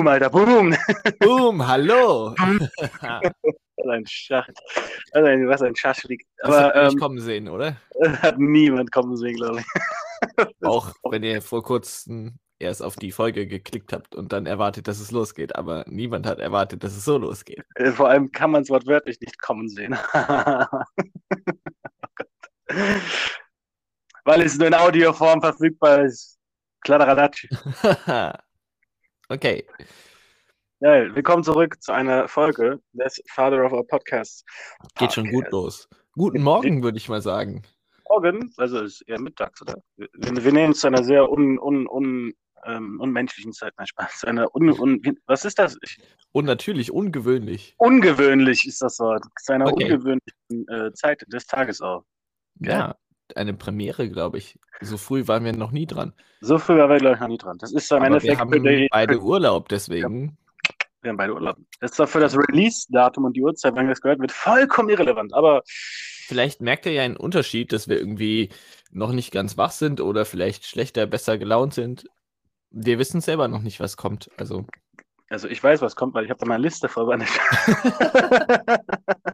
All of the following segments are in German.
Boom, Alter, boom. Boom, hallo. was ein Schach. Was ein, was ein Schaschlik. Das Aber habt ihr nicht ähm, kommen sehen, oder? hat niemand kommen sehen, glaube ich. Auch wenn ihr vor kurzem erst auf die Folge geklickt habt und dann erwartet, dass es losgeht. Aber niemand hat erwartet, dass es so losgeht. Äh, Vor allem kann man es wortwörtlich nicht kommen sehen. Oh. Weil es nur in Audioform verfügbar ist. Kladderadatsch. okay. Ja, willkommen zurück zu einer Folge des Father of Our Podcasts. Geht schon gut Podcast. los. Guten Morgen, würde ich mal sagen. Morgen, also es ist eher mittags, oder? Wir, wir nehmen es zu einer sehr un, un, un, ähm, unmenschlichen Zeit. Nein, Spaß. Zu einer un, un, was ist das? Ich, Und natürlich ungewöhnlich. ungewöhnlich ist das Wort. Zu einer Okay. ungewöhnlichen äh, Zeit des Tages auch. Ja, eine Premiere, glaube ich. So früh waren wir noch nie dran. So früh waren wir, glaube ich, noch nie dran. Das ist im Aber wir Endeffekt haben für die, beide Urlaub, deswegen. Wir haben beide Urlaub. Das ist doch für das Release-Datum und die Uhrzeit, wann das gehört wird, vollkommen irrelevant. Aber Vielleicht merkt ihr ja einen Unterschied, dass wir irgendwie noch nicht ganz wach sind oder vielleicht schlechter, besser gelaunt sind. Wir wissen selber noch nicht, was kommt. Also, also ich weiß, was kommt, weil ich habe da meine Liste vorbereitet.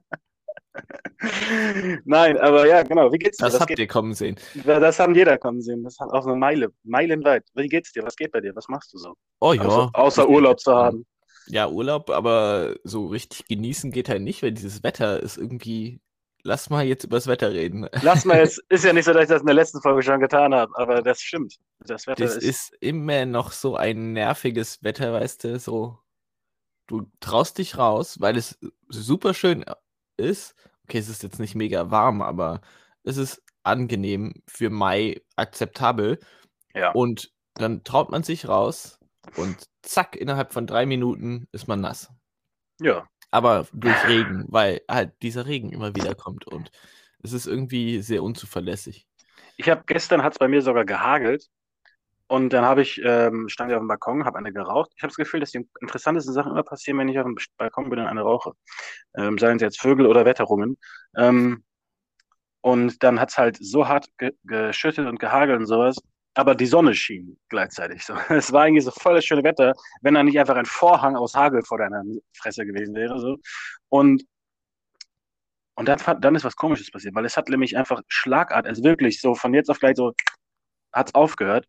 Nein, aber ja, genau. Wie geht's dir? das Was habt geht, ihr kommen sehen. das haben jeder kommen sehen. Das hat auch eine Meile, meilenweit. Wie geht's dir? Was geht bei dir? Was machst du so? Oh ja. außer, außer. Urlaub zu haben. Ja, Urlaub, aber so richtig genießen geht halt nicht, weil dieses Wetter ist irgendwie. Lass mal jetzt übers Wetter reden. Lass mal jetzt, ist ja nicht so, dass ich das in der letzten Folge schon getan habe, aber das stimmt. Das Wetter Das ist, ist immer noch so ein nerviges Wetter, weißt du, so. Du traust dich raus, weil es super schön ist. Okay, es ist jetzt nicht mega warm, aber es ist angenehm für Mai akzeptabel. ja. Und dann traut man sich raus und zack, innerhalb von drei Minuten ist man nass. ja. Aber durch Regen, weil halt dieser Regen immer wieder kommt und es ist irgendwie sehr unzuverlässig. Ich habe gestern hat es bei mir sogar gehagelt und dann habe ich ähm, stand ich auf dem Balkon, habe eine geraucht. Ich habe das Gefühl, dass die interessantesten Sachen immer passieren, wenn ich auf dem Balkon bin und eine rauche. Ähm, seien es jetzt Vögel oder Wetterungen. Ähm, und dann hat es halt so hart ge geschüttet und gehagelt und sowas. Aber die Sonne schien gleichzeitig. So. Es war eigentlich so voll das schöne Wetter, wenn da nicht einfach ein Vorhang aus Hagel vor deiner Fresse gewesen wäre. So. Und und dann, dann ist was Komisches passiert, weil es hat nämlich einfach Schlagart, also wirklich so von jetzt auf gleich so hat es aufgehört.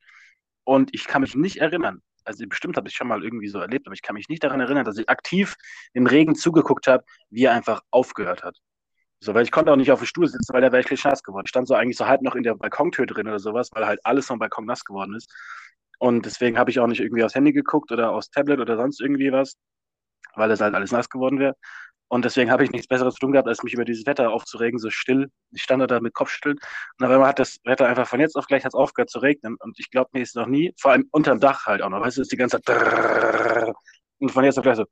Und ich kann mich nicht erinnern, also bestimmt habe ich schon mal irgendwie so erlebt, aber ich kann mich nicht daran erinnern, dass ich aktiv dem Regen zugeguckt habe, wie er einfach aufgehört hat. So, weil ich konnte auch nicht auf dem Stuhl sitzen, weil der wäre wirklich nass geworden. Ich stand so eigentlich so halb noch in der Balkontür drin oder sowas, weil halt alles vom Balkon nass geworden ist. Und deswegen habe ich auch nicht irgendwie aufs Handy geguckt oder aufs Tablet oder sonst irgendwie was, weil es halt alles nass geworden wäre. Und deswegen habe ich nichts Besseres zu tun gehabt, als mich über dieses Wetter aufzuregen, so still. Ich stand da mit Kopfschütteln. Und auf einmal hat das Wetter einfach von jetzt auf gleich aufgehört zu regnen. Und ich glaube, mir ist noch nie, vor allem unterm Dach halt auch noch, weißt du, ist die ganze Zeit und von jetzt auf gleich so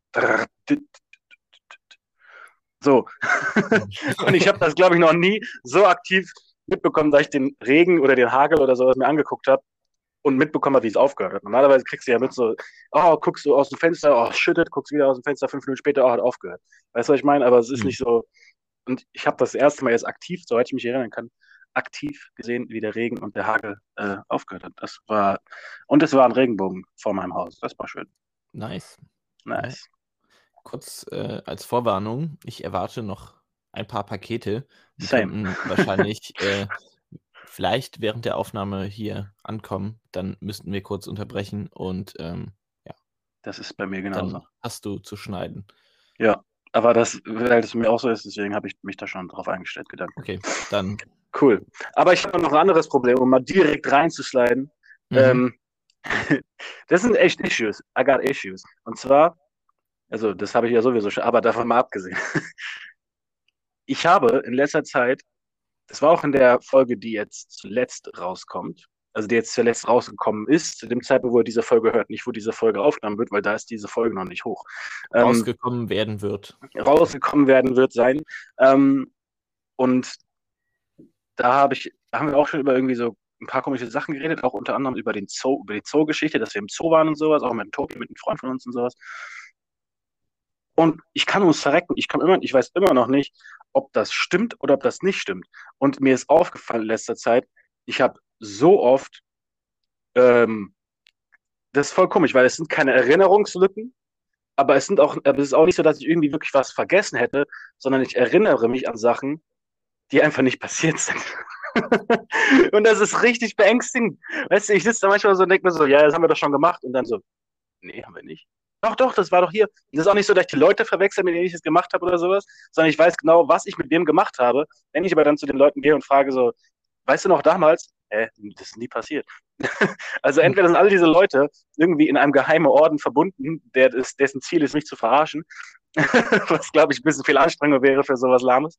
so. und ich habe das, glaube ich, noch nie so aktiv mitbekommen, dass ich den Regen oder den Hagel oder sowas mir angeguckt habe und mitbekommen habe, wie es aufgehört hat. Normalerweise kriegst du ja mit so, oh, guckst du aus dem Fenster, oh, schüttet, guckst wieder aus dem Fenster, fünf Minuten später, oh, hat aufgehört. Weißt du, was ich meine? Aber es ist Mhm. nicht so. Und ich habe das erste Mal jetzt aktiv, soweit ich mich erinnern kann, aktiv gesehen, wie der Regen und der Hagel äh, aufgehört hat. Das war, und es war ein Regenbogen vor meinem Haus. Das war schön. Nice. Nice. Kurz äh, als Vorwarnung, ich erwarte noch ein paar Pakete. Die Same. wahrscheinlich äh, vielleicht während der Aufnahme hier ankommen. Dann müssten wir kurz unterbrechen und ähm, Das ist bei mir dann genauso. hast du zu schneiden. Ja. Aber das, weil es mir auch so ist, deswegen habe ich mich da schon drauf eingestellt, gedacht. Okay, dann. Cool. Aber ich habe noch ein anderes Problem, um mal direkt reinzusliden. Mhm. Ähm, das sind echt Issues. I got issues. Und zwar, also das habe ich ja sowieso schon, aber davon mal abgesehen. Ich habe in letzter Zeit, das war auch in der Folge, die jetzt zuletzt rauskommt, also die jetzt zuletzt rausgekommen ist, zu dem Zeitpunkt, wo ihr diese Folge hört, nicht wo diese Folge aufgenommen wird, weil da ist diese Folge noch nicht hoch. Ähm, rausgekommen werden wird. rausgekommen werden wird sein. Ähm, und da habe ich, da haben wir auch schon über irgendwie so ein paar komische Sachen geredet, auch unter anderem über den Zoo, über die Zoo-Geschichte, dass wir im Zoo waren und sowas, auch mit dem Tobi, mit einem Freund von uns und sowas. Und ich kann uns verrecken, ich kann immer, ich weiß immer noch nicht, ob das stimmt oder ob das nicht stimmt. Und mir ist aufgefallen in letzter Zeit, ich habe so oft ähm, das ist voll komisch, weil es sind keine Erinnerungslücken, aber es sind auch, aber es ist auch nicht so, dass ich irgendwie wirklich was vergessen hätte, sondern ich erinnere mich an Sachen, die einfach nicht passiert sind. und das ist richtig beängstigend. Weißt du, ich sitze da manchmal so und denke mir so, ja, das haben wir doch schon gemacht. Und dann so, nee, haben wir nicht. Doch, doch, das war doch hier. Das ist auch nicht so, dass ich die Leute verwechsel, mit denen ich das gemacht habe oder sowas, sondern ich weiß genau, was ich mit dem gemacht habe. Wenn ich aber dann zu den Leuten gehe und frage so, weißt du noch damals? Äh, das ist nie passiert. also entweder sind alle diese Leute irgendwie in einem geheimen Orden verbunden, der dessen Ziel ist, mich zu verarschen, was, glaube ich, ein bisschen viel Anstrengung wäre für sowas Lahmes.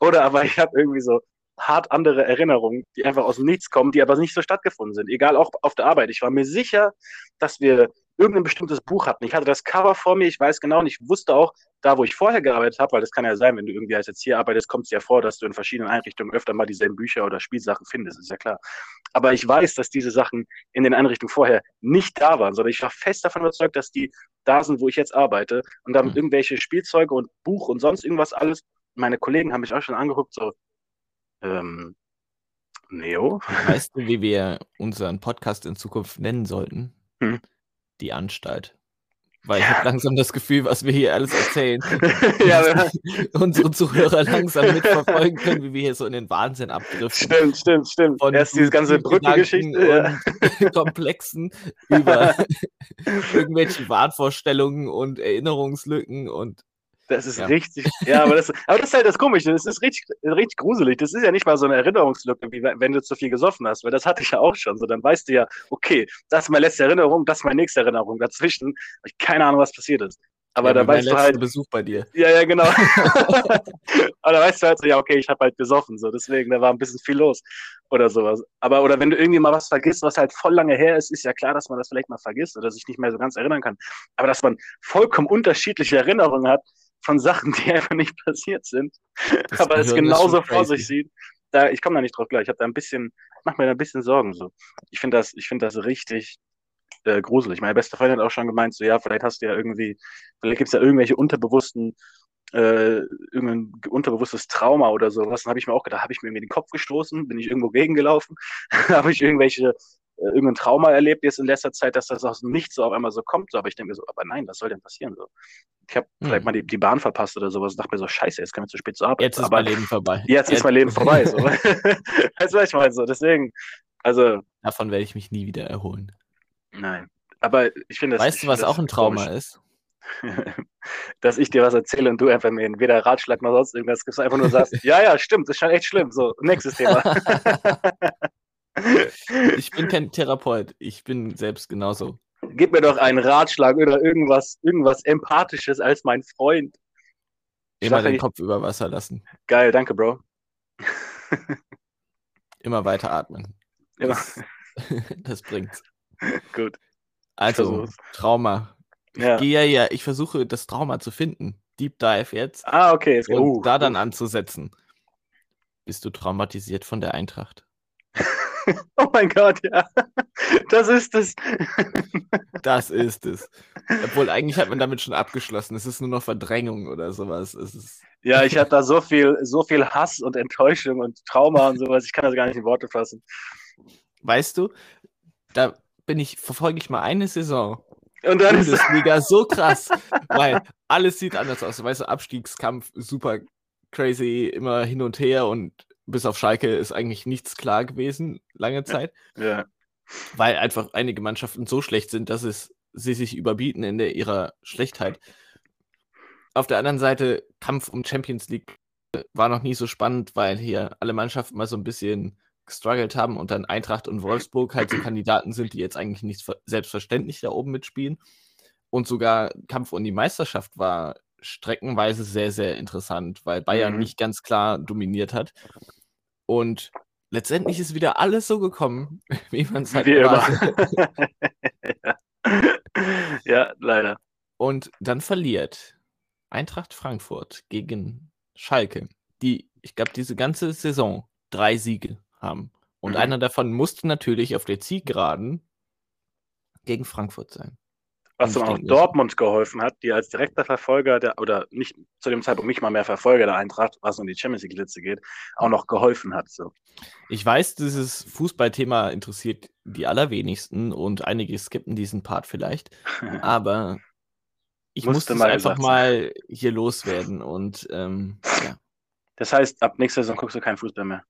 Oder aber ich habe irgendwie so hart andere Erinnerungen, die einfach aus dem Nichts kommen, die aber nicht so stattgefunden sind. Egal auch auf der Arbeit. Ich war mir sicher, dass wir irgendein bestimmtes Buch hatten. Ich hatte das Cover vor mir, ich weiß genau und ich wusste auch, da wo ich vorher gearbeitet habe, weil das kann ja sein, wenn du irgendwie als jetzt hier arbeitest, kommt es ja vor, dass du in verschiedenen Einrichtungen öfter mal dieselben Bücher oder Spielsachen findest, ist ja klar. Aber ich weiß, dass diese Sachen in den Einrichtungen vorher nicht da waren, sondern ich war fest davon überzeugt, dass die da sind, wo ich jetzt arbeite und damit mhm. irgendwelche Spielzeuge und Buch und sonst irgendwas alles. Meine Kollegen haben mich auch schon angeguckt, so, ähm, Neo. Weißt du, wie wir unseren Podcast in Zukunft nennen sollten? Hm? Die Anstalt. Weil ich habe langsam das Gefühl, was wir hier alles erzählen, ja, unsere Zuhörer langsam mitverfolgen können, wie wir hier so in den Wahnsinn abdriften. Stimmt, stimmt, stimmt. Von Erst diese ganze Brückengeschichte. Ja. Komplexen über irgendwelche Wahnvorstellungen und Erinnerungslücken und das ist ja. richtig, ja, aber das, aber das ist halt das Komische, das ist richtig, richtig gruselig. Das ist ja nicht mal so eine Erinnerungslücke, wie wenn du zu viel gesoffen hast, weil das hatte ich ja auch schon. So, dann weißt du ja, okay, das ist meine letzte Erinnerung, das ist meine nächste Erinnerung. Dazwischen habe ich keine Ahnung, was passiert ist. Aber ja, da weißt du halt. Besuch bei dir. Ja, ja, genau. aber da weißt du halt so, ja, okay, ich habe halt gesoffen, so deswegen, da war ein bisschen viel los oder sowas. Aber oder wenn du irgendwie mal was vergisst, was halt voll lange her ist, ist ja klar, dass man das vielleicht mal vergisst oder sich nicht mehr so ganz erinnern kann. Aber dass man vollkommen unterschiedliche Erinnerungen hat, von Sachen, die einfach nicht passiert sind, das aber es genauso vor sich sieht. Da, ich komme da nicht drauf gleich. Ich habe da ein bisschen, mach mir da ein bisschen Sorgen so. Ich finde das, ich finde das richtig äh, gruselig. Meine beste Freundin hat auch schon gemeint, so ja, vielleicht hast du ja irgendwie, vielleicht gibt es ja irgendwelche unterbewussten äh, irgendein unterbewusstes Trauma oder sowas. Dann habe ich mir auch gedacht, habe ich mir irgendwie den Kopf gestoßen, bin ich irgendwo gegengelaufen, habe ich irgendwelche irgendein Trauma erlebt jetzt in letzter Zeit, dass das aus dem Nichts so auf einmal so kommt. So, aber ich denke mir so, aber nein, was soll denn passieren? So. Ich habe hm. vielleicht mal die, die Bahn verpasst oder sowas und dachte mir so, scheiße, jetzt kann ich zu spät zur Arbeit. Jetzt ist aber, mein Leben vorbei. Jetzt, jetzt ist mein Leben vorbei. So. weißt du, was ich meine? So, deswegen, also. Davon werde ich mich nie wieder erholen. Nein. Aber ich finde das. Weißt du, was auch ein Trauma komisch. ist? dass ich dir was erzähle und du einfach mir weder Ratschlag noch sonst irgendwas gibst, einfach nur sagst, ja, ja, stimmt, das ist schon echt schlimm. So, nächstes Thema. Ich bin kein Therapeut, ich bin selbst genauso. Gib mir doch einen Ratschlag oder irgendwas, irgendwas Empathisches als mein Freund. Immer den Kopf über Wasser lassen. Geil, danke, Bro. Immer weiter atmen. Immer. Das, das bringt's. Gut. Also, Trauma. Ja. Ich gehe ja, ich versuche das Trauma zu finden. Deep Dive jetzt. Ah, okay. und uh, da dann anzusetzen. Bist du traumatisiert von der Eintracht? oh mein Gott, ja. Das ist es. das ist es. Obwohl, eigentlich hat man damit schon abgeschlossen. Es ist nur noch Verdrängung oder sowas. Ja, ich habe da so viel, so viel Hass und Enttäuschung und Trauma und sowas. Ich kann das gar nicht in Worte fassen. Weißt du, da bin ich, verfolge ich mal eine Saison. Und dann Bundesliga ist so krass, weil alles sieht anders aus. Weißt du, Abstiegskampf super crazy, immer hin und her und bis auf Schalke ist eigentlich nichts klar gewesen, lange Zeit. Ja. Weil einfach einige Mannschaften so schlecht sind, dass es sie sich überbieten in der, ihrer Schlechtheit. Auf der anderen Seite, Kampf um Champions League war noch nie so spannend, weil hier alle Mannschaften mal so ein bisschen gestruggelt haben und dann Eintracht und Wolfsburg halt so Kandidaten sind, die jetzt eigentlich nicht selbstverständlich da oben mitspielen. Und sogar Kampf um die Meisterschaft war streckenweise sehr, sehr interessant, weil Bayern mhm. nicht ganz klar dominiert hat. Und letztendlich ist wieder alles so gekommen, wie man es halt wie immer. ja. ja, leider. Und dann verliert Eintracht Frankfurt gegen Schalke, die, ich glaube, diese ganze Saison drei Siege haben. Und mhm. einer davon musste natürlich auf der Zielgeraden gegen Frankfurt sein. Was dann auch Dortmund geholfen hat, die als direkter Verfolger der, oder nicht zu dem Zeitpunkt nicht mal mehr Verfolger der Eintracht, was um die Champions League-Litze geht, auch noch geholfen hat. So. Ich weiß, dieses Fußballthema interessiert die allerwenigsten und einige skippen diesen Part vielleicht, aber ich musste, musste mal einfach mal hier loswerden und ähm, ja. Das heißt, ab nächster Saison guckst du keinen Fußball mehr.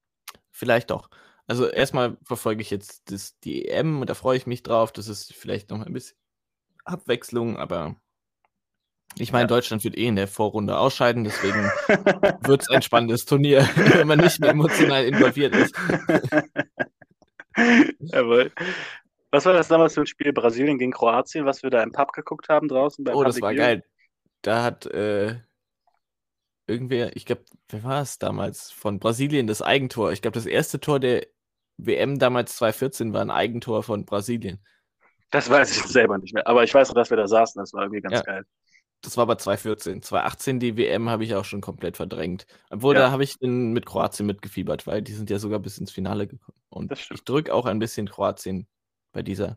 Vielleicht doch. Also erstmal verfolge ich jetzt das, die EM und da freue ich mich drauf. Das ist vielleicht noch ein bisschen Abwechslung, aber ich meine, ja. Deutschland wird eh in der Vorrunde ausscheiden, deswegen wird es ein spannendes Turnier, wenn man nicht mehr emotional involviert ist. Jawohl. Was war das damals für ein Spiel Brasilien gegen Kroatien, was wir da im Pub geguckt haben draußen? oh, das war geil. Da hat äh, irgendwer, ich glaube, wer war es damals? Von Brasilien das Eigentor. Ich glaube, das erste Tor der WM damals 2014 war ein Eigentor von Brasilien. Das weiß ich selber nicht mehr. Aber ich weiß noch, dass wir da saßen. Das war irgendwie ganz ja. geil. Das war aber 2014. 2018 die WM habe ich auch schon komplett verdrängt. Obwohl, ja. da habe ich mit Kroatien mitgefiebert, weil die sind ja sogar bis ins Finale gekommen. Und ich drücke auch ein bisschen Kroatien bei dieser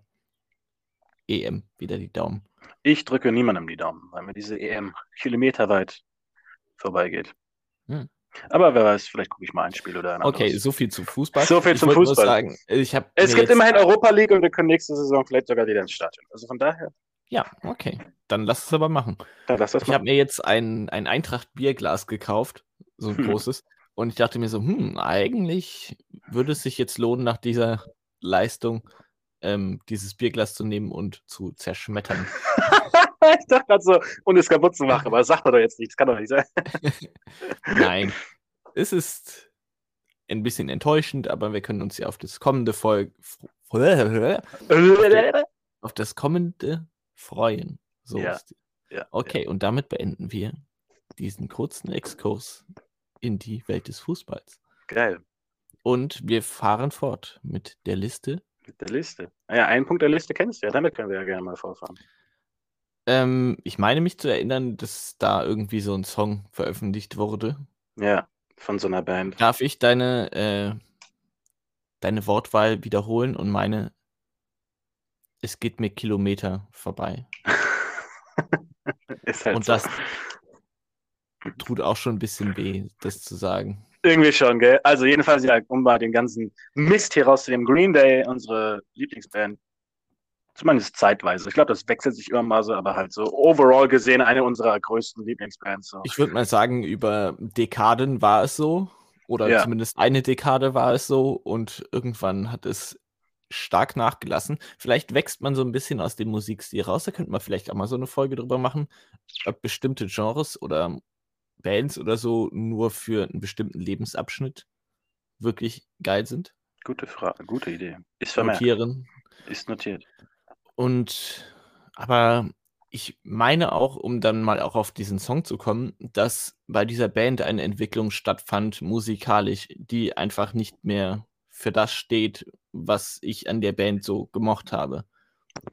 EM wieder die Daumen. Ich drücke niemandem die Daumen, weil mir diese EM kilometerweit vorbeigeht. Hm. Aber wer weiß, vielleicht gucke ich mal ein Spiel oder ein anderes. Okay, so viel zu Fußball. So viel ich zum Fußball. Sagen, ich es gibt immerhin Europa League und wir können nächste Saison vielleicht sogar wieder ins Stadion. Also von daher. Ja, okay. Dann lass es aber machen. Dann lass das ich habe mir jetzt ein, ein Eintracht-Bierglas gekauft, so ein hm. großes. Und ich dachte mir so, hm, eigentlich würde es sich jetzt lohnen, nach dieser Leistung ähm, dieses Bierglas zu nehmen und zu zerschmettern. ich dachte gerade so, und es kaputt zu machen, aber das sagt er doch jetzt nicht, das kann doch nicht sein. Nein, es ist ein bisschen enttäuschend, aber wir können uns ja auf das kommende Folge auf das kommende freuen. So ja, ja, okay, ja. und damit beenden wir diesen kurzen Exkurs in die Welt des Fußballs. Geil. Und wir fahren fort mit der Liste. Mit der Liste. Ah einen Punkt der Liste kennst du ja, damit können wir ja gerne mal vorfahren. Ähm, ich meine mich zu erinnern, dass da irgendwie so ein Song veröffentlicht wurde. Ja, von so einer Band. Darf ich deine, äh, deine Wortwahl wiederholen und meine, es geht mir Kilometer vorbei. Ist halt und so. das tut auch schon ein bisschen weh, das zu sagen. Irgendwie schon, gell? Also jedenfalls, ja, um mal den ganzen Mist hier rauszunehmen, Green Day, unsere Lieblingsband, Zumindest zeitweise. Ich glaube, das wechselt sich immer mal so, aber halt so overall gesehen eine unserer größten Lieblingsbands. So. Ich würde mal sagen, über Dekaden war es so. Oder ja. zumindest eine Dekade war es so. Und irgendwann hat es stark nachgelassen. Vielleicht wächst man so ein bisschen aus dem Musikstil raus. Da könnte man vielleicht auch mal so eine Folge drüber machen, ob bestimmte Genres oder Bands oder so nur für einen bestimmten Lebensabschnitt wirklich geil sind. Gute Frage, gute Idee. Ist vermerkt. Notieren. Ist notiert. Und aber ich meine auch, um dann mal auch auf diesen Song zu kommen, dass bei dieser Band eine Entwicklung stattfand, musikalisch, die einfach nicht mehr für das steht, was ich an der Band so gemocht habe.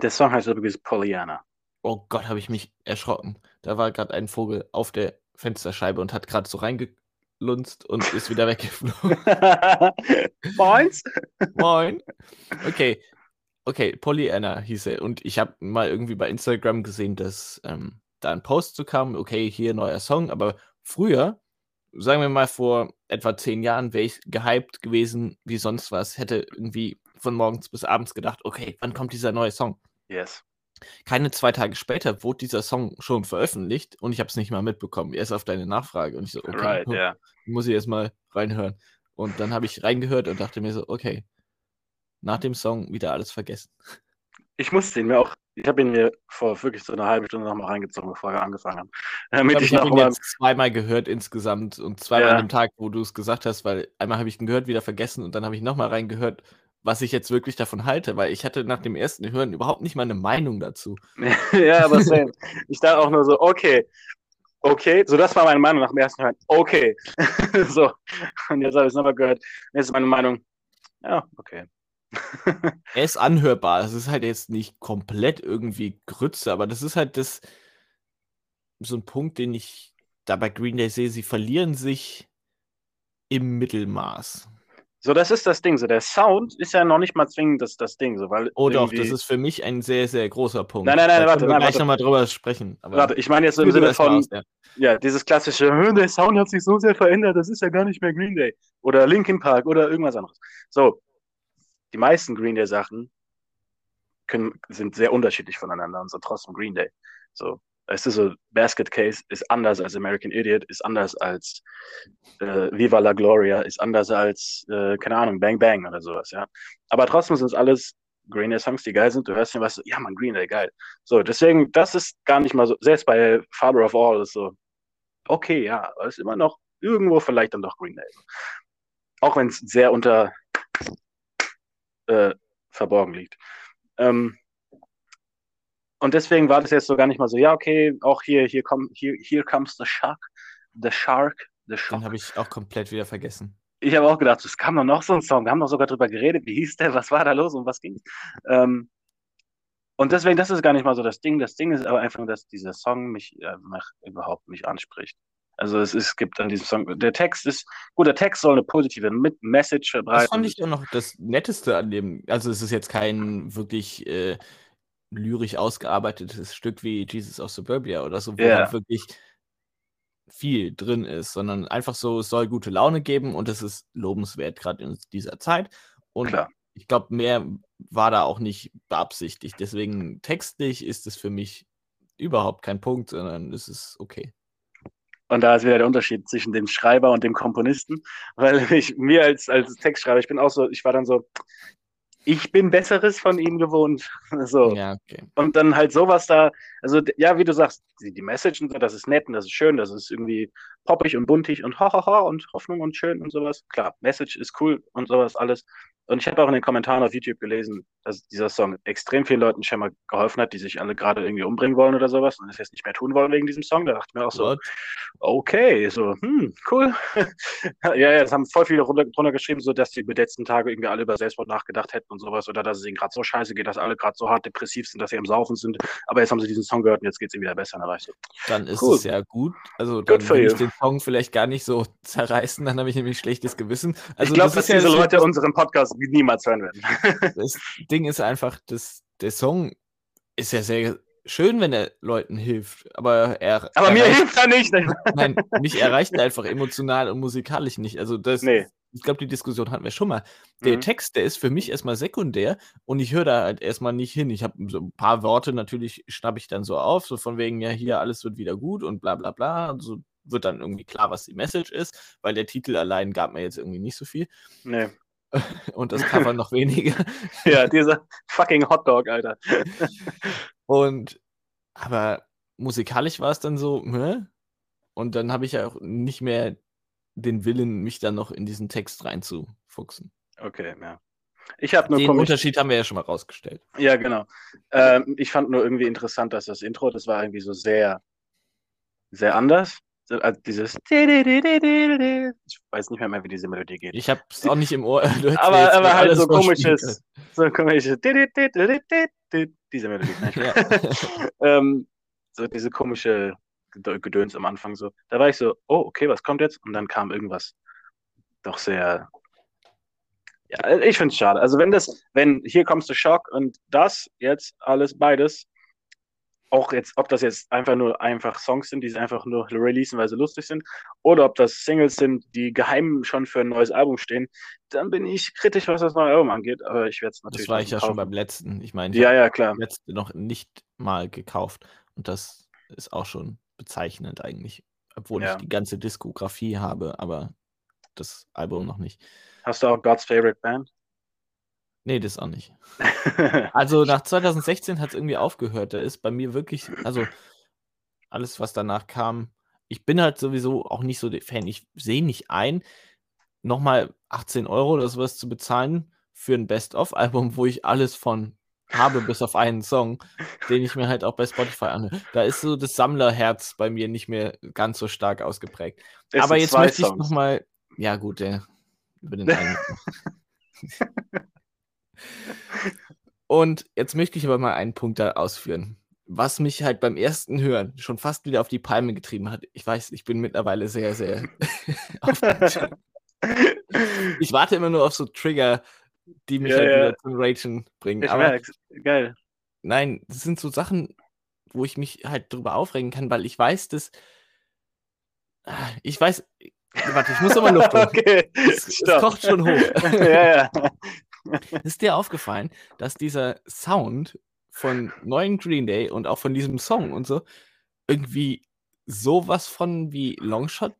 Der Song heißt übrigens Pollyanna. Oh Gott, habe ich mich erschrocken. Da war gerade ein Vogel auf der Fensterscheibe und hat gerade so reingelunzt und ist wieder weggeflogen. Moins? Moin. Okay, Okay, Pollyanna hieß er. Und ich habe mal irgendwie bei Instagram gesehen, dass ähm, da ein Post zu kam, okay, hier neuer Song, aber früher, sagen wir mal vor etwa zehn Jahren, wäre ich gehypt gewesen wie sonst was, hätte irgendwie von morgens bis abends gedacht, okay, wann kommt dieser neue Song? Yes. Keine zwei Tage später wurde dieser Song schon veröffentlicht und ich habe es nicht mal mitbekommen. Erst auf deine Nachfrage und ich so, okay, right, yeah. muss ich erst mal reinhören. Und dann habe ich reingehört und dachte mir so, okay, nach dem Song wieder alles vergessen. Ich musste ihn mir auch, ich habe ihn mir vor wirklich so einer halben Stunde nochmal reingezogen, bevor wir angefangen haben. Damit ich, ich habe ihn jetzt zweimal gehört insgesamt und zweimal ja. an dem Tag, wo du es gesagt hast, weil einmal habe ich ihn gehört, wieder vergessen und dann habe ich nochmal reingehört, was ich jetzt wirklich davon halte, weil ich hatte nach dem ersten Hören überhaupt nicht mal eine Meinung dazu. ja, aber same. ich dachte auch nur so, okay, okay, so das war meine Meinung nach dem ersten Hören, okay. so, und jetzt habe ich es nochmal gehört, jetzt ist meine Meinung, ja, okay. er ist anhörbar. Es ist halt jetzt nicht komplett irgendwie Grütze, aber das ist halt das so ein Punkt, den ich da bei Green Day sehe. Sie verlieren sich im Mittelmaß. So, das ist das Ding. So, der Sound ist ja noch nicht mal zwingend das, das Ding. So, weil Oh doch, das irgendwie- ist für mich ein sehr, sehr großer Punkt. Nein, nein, nein, da warte, wir nein, gleich nochmal drüber sprechen. Aber Warte, ich meine jetzt so im Sinne von, aus, ja. ja, dieses klassische, "Hm, der Sound hat sich so sehr verändert, das ist ja gar nicht mehr Green Day. Oder Linkin Park oder irgendwas anderes. So, die meisten Green Day Sachen können, sind sehr unterschiedlich voneinander und sind trotzdem Green Day. So, weißt du, so Basket Case ist anders als American Idiot, ist anders als äh, Viva la Gloria, ist anders als, äh, keine Ahnung, Bang Bang oder sowas, ja. Aber trotzdem sind es alles Green Day Songs, die geil sind. Du hörst den was, so, ja, man, Green Day, geil. So, deswegen, das ist gar nicht mal so, selbst bei Father of All ist so, okay, ja, aber ist immer noch irgendwo vielleicht dann doch Green Day. Auch wenn es sehr unter äh, verborgen liegt. Ähm, und deswegen war das jetzt so gar nicht mal so, ja, okay, auch hier, hier kommt, hier, here comes the shark, the shark, the Den shark. habe ich auch komplett wieder vergessen. Ich habe auch gedacht, es kam doch noch so ein Song. Wir haben doch sogar drüber geredet. Wie hieß der? Was war da los? Um was ging ähm, Und deswegen, das ist gar nicht mal so das Ding. Das Ding ist aber einfach, nur, dass dieser Song mich einfach überhaupt nicht anspricht. Also es, ist, es gibt an diesem Song, der Text ist, gut, der Text soll eine positive Message Das verbreiten. fand ich auch noch das Netteste an dem. Also, es ist jetzt kein wirklich äh, lyrisch ausgearbeitetes Stück wie Jesus of Suburbia oder so, wo Ja. halt wirklich viel drin ist, sondern einfach so, es soll gute Laune geben und es ist lobenswert, gerade in dieser Zeit. Und Klar. ich glaube, mehr war da auch nicht beabsichtigt. Deswegen textlich ist es für mich überhaupt kein Punkt, sondern es ist okay. Und da ist wieder der Unterschied zwischen dem Schreiber und dem Komponisten, weil ich mir als, als Textschreiber, ich bin auch so, ich war dann so, ich bin Besseres von ihm gewohnt. So. Ja, okay. Und dann halt sowas da, also ja, wie du sagst, die, die Message und so, das ist nett und das ist schön, das ist irgendwie poppig und buntig und hahaha und Hoffnung und schön und sowas. Klar, Message ist cool und sowas alles. Und ich habe auch in den Kommentaren auf YouTube gelesen, dass dieser Song extrem vielen Leuten scheinbar geholfen hat, die sich alle gerade irgendwie umbringen wollen oder sowas und das jetzt nicht mehr tun wollen wegen diesem Song. Da dachte ich mir auch so, What? okay, so, hm, cool. ja, ja, das haben voll viele runter, drunter geschrieben, so dass die über die letzten Tage irgendwie alle über Selbstmord nachgedacht hätten und sowas oder dass es ihnen gerade so scheiße geht, dass alle gerade so hart depressiv sind, dass sie am Saufen sind. Aber jetzt haben sie diesen Song gehört und jetzt geht es ihnen wieder besser. Und da war ich so, Dann ist Cool. es ja gut. Also dann will ich you. den Song vielleicht gar nicht so zerreißen, dann habe ich nämlich schlechtes Gewissen. Also ich glaube, das dass ja diese Leute unseren Podcast niemals hören werden. Das Ding ist einfach, dass der Song ist ja sehr schön, wenn er Leuten hilft, aber er Aber mir hilft er nicht. nein, mich erreicht er einfach emotional und musikalisch nicht. Also das, Nee. ich glaube, die Diskussion hatten wir schon mal. Der Mhm. Text, der ist für mich erstmal sekundär und ich höre da halt erstmal nicht hin. Ich habe so ein paar Worte natürlich schnappe ich dann so auf, so von wegen, ja, hier alles wird wieder gut und bla bla bla. Und so wird dann irgendwie klar, was die Message ist, weil der Titel allein gab mir jetzt irgendwie nicht so viel Nee. und das Cover noch weniger. Ja, dieser fucking Hotdog, Alter. Und aber musikalisch war es dann so, hä? Und dann habe ich ja auch nicht mehr den Willen, mich dann noch in diesen Text reinzufuchsen. Okay, ja. Ich habe nur Den. Unterschied haben wir ja schon mal rausgestellt. Ja, genau. Ähm, ich fand nur irgendwie interessant, dass das Intro, das war irgendwie so sehr, sehr anders. So, Also dieses. Ich weiß nicht mehr, mehr wie diese Melodie geht. Ich habe es auch nicht im Ohr. Aber aber halt so komisches. So komisches. Diese Melodie. Nein. Ja. ähm, so diese komische Ged- Gedöns am Anfang so. Da war ich so, oh, okay, was kommt jetzt? Und dann kam irgendwas doch sehr. Ja, ich finde es schade. Also wenn das, wenn hier kommst du Schock und das jetzt alles beides, auch jetzt, ob das jetzt einfach nur einfach Songs sind, die sie einfach nur releasen, weil sie lustig sind, oder ob das Singles sind, die geheim schon für ein neues Album stehen, dann bin ich kritisch, was das neue Album angeht. Aber ich werde es natürlich. Das war ich ja schon kaufen. beim letzten. Ich meine, ich Ja, habe ja, klar. das letzte noch nicht mal gekauft. Und das ist auch schon bezeichnend eigentlich. Obwohl Ja. ich die ganze Diskografie habe, aber das Album noch nicht. Hast du auch God's Favorite Band? Nee, das auch nicht. Also nach 2016 hat es irgendwie aufgehört. Da ist bei mir wirklich, also alles, was danach kam, ich bin halt sowieso auch nicht so der Fan. Ich sehe nicht ein, nochmal 18 Euro oder sowas zu bezahlen für ein Best-of-Album, wo ich alles von habe, bis auf einen Song, den ich mir halt auch bei Spotify anhöre. Da ist so das Sammlerherz bei mir nicht mehr ganz so stark ausgeprägt. Es Aber jetzt möchte ich nochmal, ja gut, der, über den einen. Und jetzt möchte ich aber mal einen Punkt da ausführen. Was mich halt beim ersten Hören schon fast wieder auf die Palme getrieben hat. Ich weiß, ich bin mittlerweile sehr, sehr aufgeregt. Ich warte immer nur auf so Trigger, die mich Ja, halt ja. wieder zum Ragen bringen. Ich Aber merk's. Geil. nein, das sind so Sachen, wo ich mich halt drüber aufregen kann, weil ich weiß, dass. Ich weiß. Warte, ich muss aber Luft holen. okay. Es, es kocht schon hoch. ja, ja. Ist dir aufgefallen, dass dieser Sound von neuen Green Day und auch von diesem Song und so irgendwie sowas von wie Longshots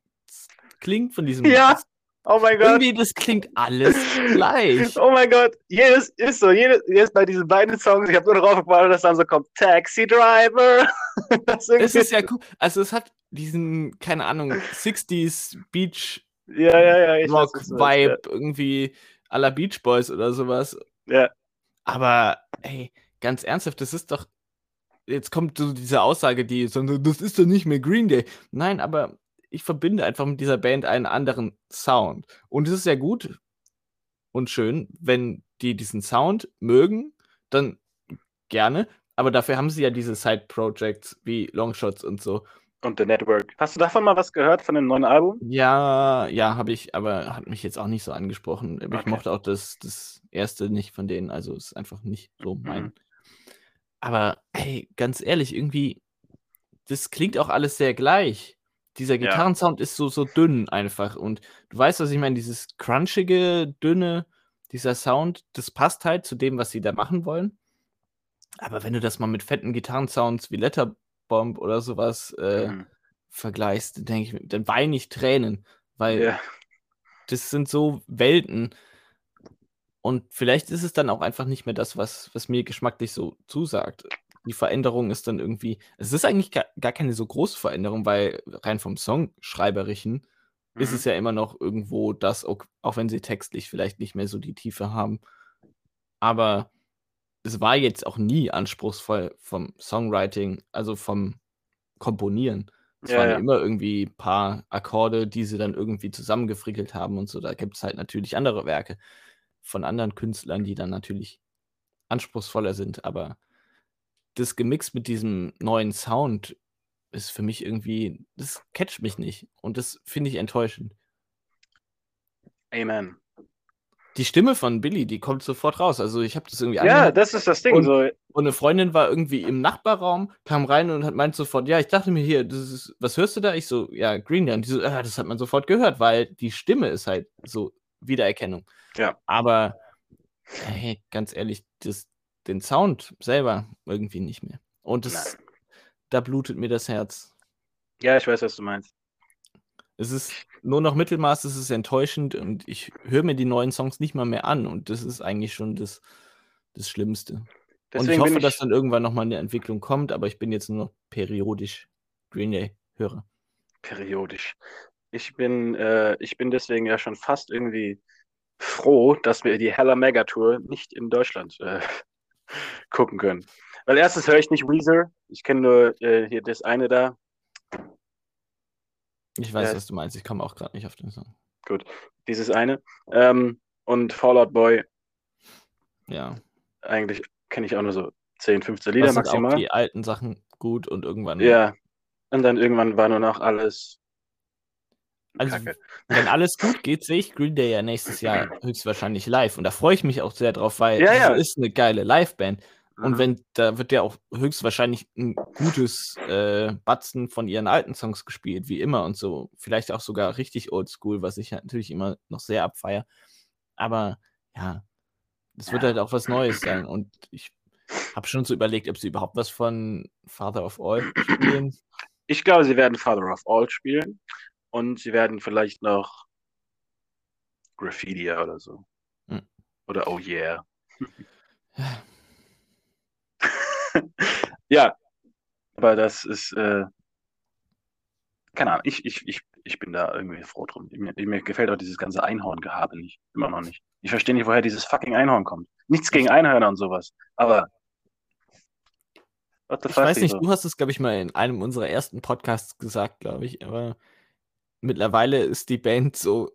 klingt von diesem. Ja, Oh mein Gott. Irgendwie, das klingt alles gleich. Oh mein Gott, jedes ist so, jedes, jedes bei diesen beiden Songs, ich habe nur darauf gewartet, dass dann so kommt, Taxi Driver. das Es ist ja cool. Also es hat diesen, keine Ahnung, 60s Beach ja, ja, ja, Rock Vibe irgendwie à la Beach Boys oder sowas. Ja. Aber ey, ganz ernsthaft, das ist doch jetzt kommt so diese Aussage, die so, das ist doch nicht mehr Green Day. Nein, aber ich verbinde einfach mit dieser Band einen anderen Sound. Und es ist ja gut und schön, wenn die diesen Sound mögen, dann gerne. Aber dafür haben sie ja diese Side-Projects wie Longshots und so. Ja. Und The Network. Hast du davon mal was gehört, von dem neuen Album? Ja, ja, habe ich, aber hat mich jetzt auch nicht so angesprochen. Ich Okay. mochte auch das, das erste nicht von denen, also ist einfach nicht so mein. Mhm. Aber hey, ganz ehrlich, irgendwie, das klingt auch alles sehr gleich. Dieser Ja. Gitarrensound ist so, so dünn einfach. Und du weißt, was ich meine, dieses crunchige, dünne, dieser Sound, das passt halt zu dem, was sie da machen wollen. Aber wenn du das mal mit fetten Gitarrensounds wie Letterbomb oder sowas äh, Mhm. vergleichst, dann denke ich, dann weine ich Tränen, weil Ja. das sind so Welten. Und vielleicht ist es dann auch einfach nicht mehr das, was, was mir geschmacklich so zusagt. Die Veränderung ist dann irgendwie. Es ist eigentlich gar, gar keine so große Veränderung, weil rein vom Songschreiberischen ist Mhm. es ja immer noch irgendwo das, auch, auch wenn sie textlich vielleicht nicht mehr so die Tiefe haben. Aber es war jetzt auch nie anspruchsvoll vom Songwriting, also vom Komponieren. Es Ja, waren ja. immer irgendwie ein paar Akkorde, die sie dann irgendwie zusammengefrickelt haben und so. Da gibt es halt natürlich andere Werke von anderen Künstlern, die dann natürlich anspruchsvoller sind. Aber das gemixt mit diesem neuen Sound ist für mich irgendwie, das catcht mich nicht. Und das finde ich enttäuschend. Amen. Die Stimme von Billy, die kommt sofort raus. Also ich habe das irgendwie Ja, angehört. das ist das Ding. Und- so, Und eine Freundin war irgendwie im Nachbarraum, kam rein und hat meint sofort, ja, ich dachte mir hier, das ist, was hörst du da? Ich so, ja, Green Day. Und die so, ah, das hat man sofort gehört, weil die Stimme ist halt so Wiedererkennung. Ja. Aber, hey, ganz ehrlich, das, den Sound selber irgendwie nicht mehr. Und das, da blutet mir das Herz. ja, ich weiß, was du meinst. Es ist nur noch Mittelmaß, es ist enttäuschend und ich höre mir die neuen Songs nicht mal mehr an und das ist eigentlich schon das, das Schlimmste. und ich Deswegen hoffe, ich, dass dann irgendwann nochmal eine Entwicklung kommt, aber ich bin jetzt nur noch periodisch Green Day-Hörer. periodisch. Ich bin, äh, ich bin deswegen ja schon fast irgendwie froh, dass wir die Hella Mega Tour nicht in Deutschland äh, gucken können. Weil erstens höre ich nicht Weezer. Ich kenne nur äh, hier das eine da. Ich weiß, Ja. was du meinst, ich komme auch gerade nicht auf den Song. Dieses eine. Ähm, und Fallout Boy, Ja. eigentlich kenne ich auch nur so 10, 15 Lieder Das sind auch maximal. die alten Sachen gut und irgendwann. Ja. Und dann irgendwann war nur noch alles Also, Kacke. wenn alles gut geht, sehe ich Green Day ja nächstes Jahr höchstwahrscheinlich live. Und da freue ich mich auch sehr drauf, weil Ja, das ja. ist eine geile Liveband. Und Mhm. wenn, da wird ja auch höchstwahrscheinlich ein gutes äh, Batzen von ihren alten Songs gespielt, wie immer und so. Vielleicht auch sogar richtig oldschool, was ich natürlich immer noch sehr abfeier. Aber ja, es wird Ja. halt auch was Neues sein. Und ich habe schon so überlegt, ob sie überhaupt was von Father of All spielen. Ich glaube, sie werden Father of All spielen und sie werden vielleicht noch Graffitia oder so. Hm. Oder Oh Yeah. Ja. Aber das ist, äh, keine Ahnung, ich, ich, ich, ich bin da irgendwie froh drum. Mir, mir gefällt auch dieses ganze Einhorngehabe nicht. Immer noch nicht. Ich verstehe nicht, woher dieses fucking Einhorn kommt. Nichts gegen Einhörner und sowas. Aber. Ich weiß nicht, Riso? du hast es, glaube ich, mal in einem unserer ersten Podcasts gesagt, glaube ich, aber mittlerweile ist die Band so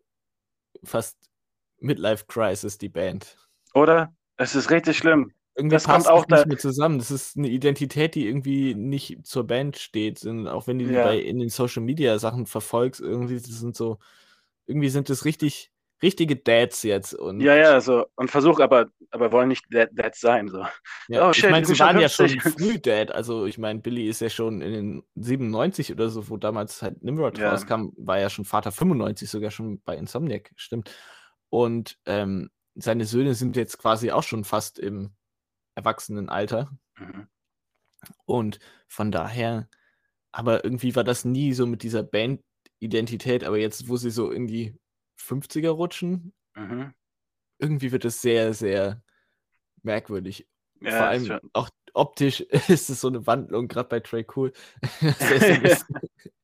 fast Midlife Crisis, die Band. Oder? Es ist richtig schlimm. Irgendwie Das kommt passt auch es nicht mehr zusammen. Das ist eine Identität, die irgendwie nicht zur Band steht. Und auch wenn du die Ja. bei in den Social Media Sachen verfolgst, irgendwie das sind so, irgendwie sind das richtig richtige Dads jetzt. Und Ja, ja, so. Und versuch aber, aber wollen nicht Dad, Dads sein, so. Ja, Oh, ich meine, sie waren ja schon 50. früh Dad. Also ich meine, Billy ist ja schon in den 97 oder so, wo damals halt Nimrod Ja. rauskam, war ja schon Vater 95 sogar schon bei Insomniac, stimmt. Und ähm, seine Söhne sind jetzt quasi auch schon fast im Erwachsenenalter. Mhm. Und von daher, aber irgendwie war das nie so mit dieser Band-Identität, aber jetzt, wo sie so in die 50er rutschen, Mhm. irgendwie wird es sehr, sehr merkwürdig. Ja, Vor allem schon- auch optisch ist es so eine Wandlung, gerade bei Trey Cool.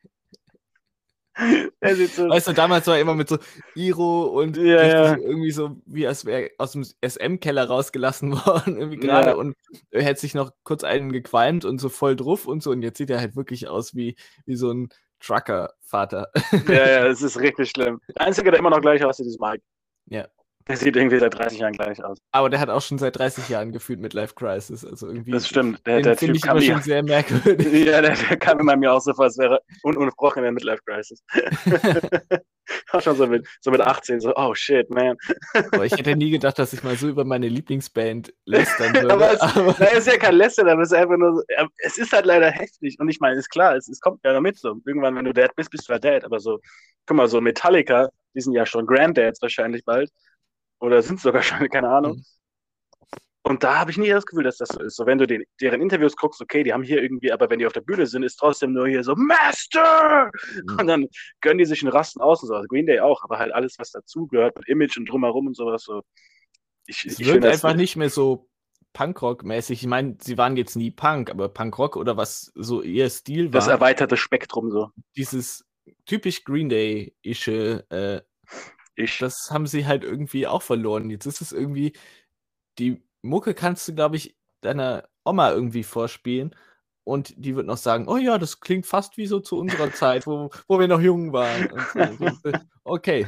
So weißt du, damals war er immer mit so Iro und Ja, ja. irgendwie so, wie als wäre aus dem SM-Keller rausgelassen worden, irgendwie gerade. Ja. Und er hätte sich noch kurz einen gequalmt und so voll drauf und so. Und jetzt sieht er halt wirklich aus wie, wie so ein Trucker-Vater. ja, ja, es ist richtig schlimm. Der Einzige, der immer noch gleich aussieht, ist Mike. Ja. Der sieht irgendwie seit 30 Jahren gleich aus. Aber der hat auch schon seit 30 Jahren gefühlt mit Life Crisis. Also irgendwie. Das stimmt. Der, der finde Typ ich kam schon sehr merkwürdig. ja, der, der kam immer mir auch so vor, als wäre un ununterbrochen in der Midlife Crisis. auch schon so mit, so mit 18, so, oh shit, man. Aber ich hätte nie gedacht, dass ich mal so über meine Lieblingsband lästern würde. aber es, aber- na, ist ja kein Lästern, aber es ist einfach nur, so, es ist halt leider heftig. Und ich meine, ist klar, es, es kommt ja damit so. Irgendwann, wenn du Dad bist, bist du halt Dad. Aber so, guck mal, so Metallica, die sind ja schon Granddads wahrscheinlich bald. Oder sind sogar schon, keine Ahnung. Mhm. Und da habe ich nie das Gefühl, dass das so ist. So, wenn du den, deren Interviews guckst, okay, die haben hier irgendwie, aber wenn die auf der Bühne sind, ist trotzdem nur hier so Master! Mhm. Und dann gönnen die sich einen Rasten aus und so. Also Green Day auch, aber halt alles, was dazugehört, mit Image und drumherum und sowas. So. Ich, Es ich wirkt finde das- einfach nicht mehr so Punkrock-mäßig. Ich meine, sie waren jetzt nie Punk, aber Punkrock oder was so ihr Stil das war, erweiterte Spektrum so. dieses typisch Green Day-ische, äh, Ich, das haben sie halt irgendwie auch verloren. Jetzt ist es irgendwie, die Mucke kannst du, glaube ich, deiner Oma irgendwie vorspielen und die wird noch sagen, oh ja, das klingt fast wie so zu unserer Zeit, wo, wo wir noch jung waren. So. Okay.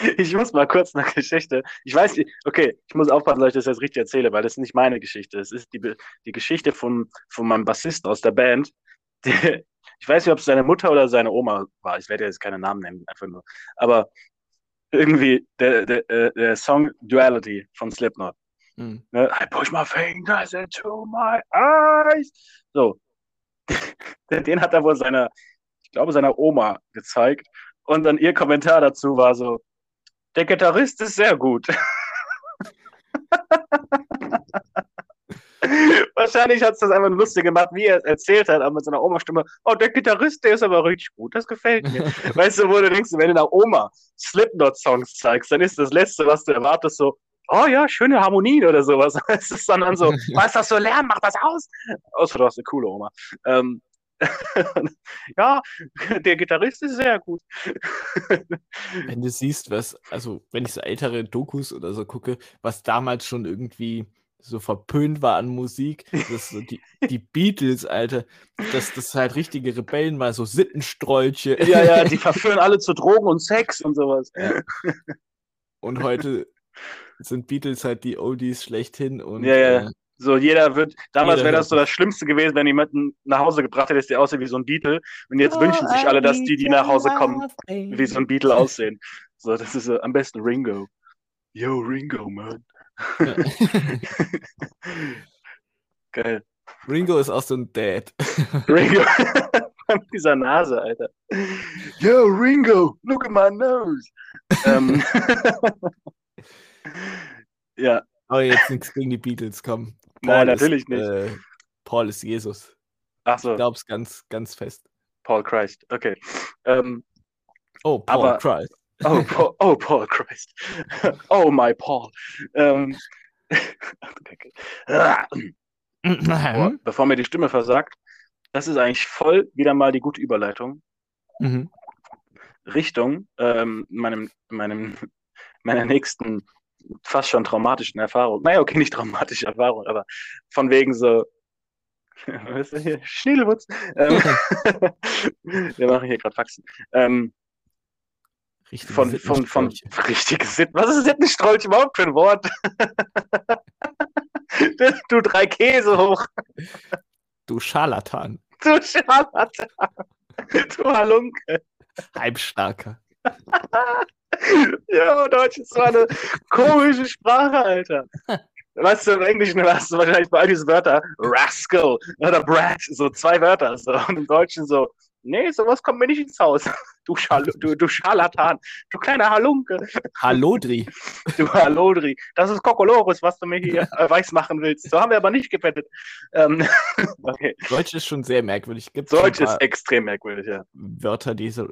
ich muss mal kurz eine Geschichte. Ich weiß, okay, ich muss aufpassen, dass ich das jetzt richtig erzähle, weil das ist nicht meine Geschichte. Es ist die, die Geschichte von, von meinem Bassisten aus der Band. Der, ich weiß nicht, ob es seine Mutter oder seine Oma war. Ich werde jetzt keine Namen nennen, einfach nur. Aber irgendwie der, der, äh, der Song Duality von Slipknot. Hm. Ne? I push my fingers into my eyes. So. Den hat er wohl seiner, ich glaube, seiner Oma gezeigt. Und dann ihr Kommentar dazu war so, der Gitarrist ist sehr gut. Wahrscheinlich hat es das einfach lustig gemacht, wie er es erzählt hat, aber mit seiner Oma-Stimme, oh, der Gitarrist, der ist aber richtig gut, das gefällt mir. weißt du, wo du denkst, wenn du einer Oma Slipknot-Songs zeigst, dann ist das Letzte, was du erwartest, so, oh ja, schöne Harmonien oder sowas. Es ist dann, dann so, was das für Lärm, mach das aus. Außer du hast eine coole Oma. Ähm, ja, der Gitarrist ist sehr gut. Wenn du siehst, was, also wenn ich so ältere Dokus oder so gucke, was damals schon irgendwie so verpönt war an Musik, das so die, die Beatles, Alter, dass das halt richtige Rebellen war, so Sittenstrolche. ja, ja, die verführen alle zu Drogen und Sex und sowas. Und heute sind Beatles halt die Oldies schlechthin und Ja, ja. Äh, So, jeder wird, damals wäre das so das Schlimmste gewesen, wenn jemanden nach Hause gebracht hätte, der aussieht wie so ein Beatle. Und jetzt wünschen sich alle, dass die, die nach Hause kommen, wie so ein Beatle aussehen. So, das ist so, am besten Ringo. Yo, Ringo, man. Ja. Geil. Ringo ist auch so ein Dad. Ringo. Mit dieser Nase, Alter. Yo, Ringo, look at my nose. ähm, ja, Aber jetzt nichts gegen die Beatles, komm. Nein, natürlich ist, nicht. Äh, Paul ist Jesus. ach Ich so, glaub's ganz, ganz fest. Paul Christ. Okay. Ähm, Oh, Paul Aber- Christ. Oh, Paul, oh, Paul Christ. Oh, my Paul. Ähm, Boah, bevor mir die Stimme versagt, das ist eigentlich voll wieder mal die gute Überleitung Mhm. Richtung ähm, meinem, meinem, meiner nächsten fast schon traumatischen Erfahrung. Naja, okay, nicht traumatische Erfahrung, aber von wegen so, was ist hier? Schniedelwutz. Ähm, wir machen hier gerade Faxen. Ähm, Richtige von, von, von richtiges Sit. Was ist Sittenstrolch überhaupt für ein Wort? du drei Käse hoch. Du Scharlatan. Du Scharlatan. Du Halunke. Halbstarker. ja, Deutsch ist so eine komische Sprache, Alter. Weißt du, im Englischen hast du wahrscheinlich bei all diesen Wörtern Rascal oder Brat, so zwei Wörter. So. Und im Deutschen so, nee, sowas kommt mir nicht ins Haus. Du, Schal du, du Scharlatan, du kleiner Halunke. Hallodri. Du Hallodri. Das ist Kokolores, was du mir hier äh, weiß machen willst. So haben wir aber nicht gebettet. Ähm, okay. Deutsch ist schon sehr merkwürdig. Gibt's Deutsch ist extrem merkwürdig, ja. Wörter, die so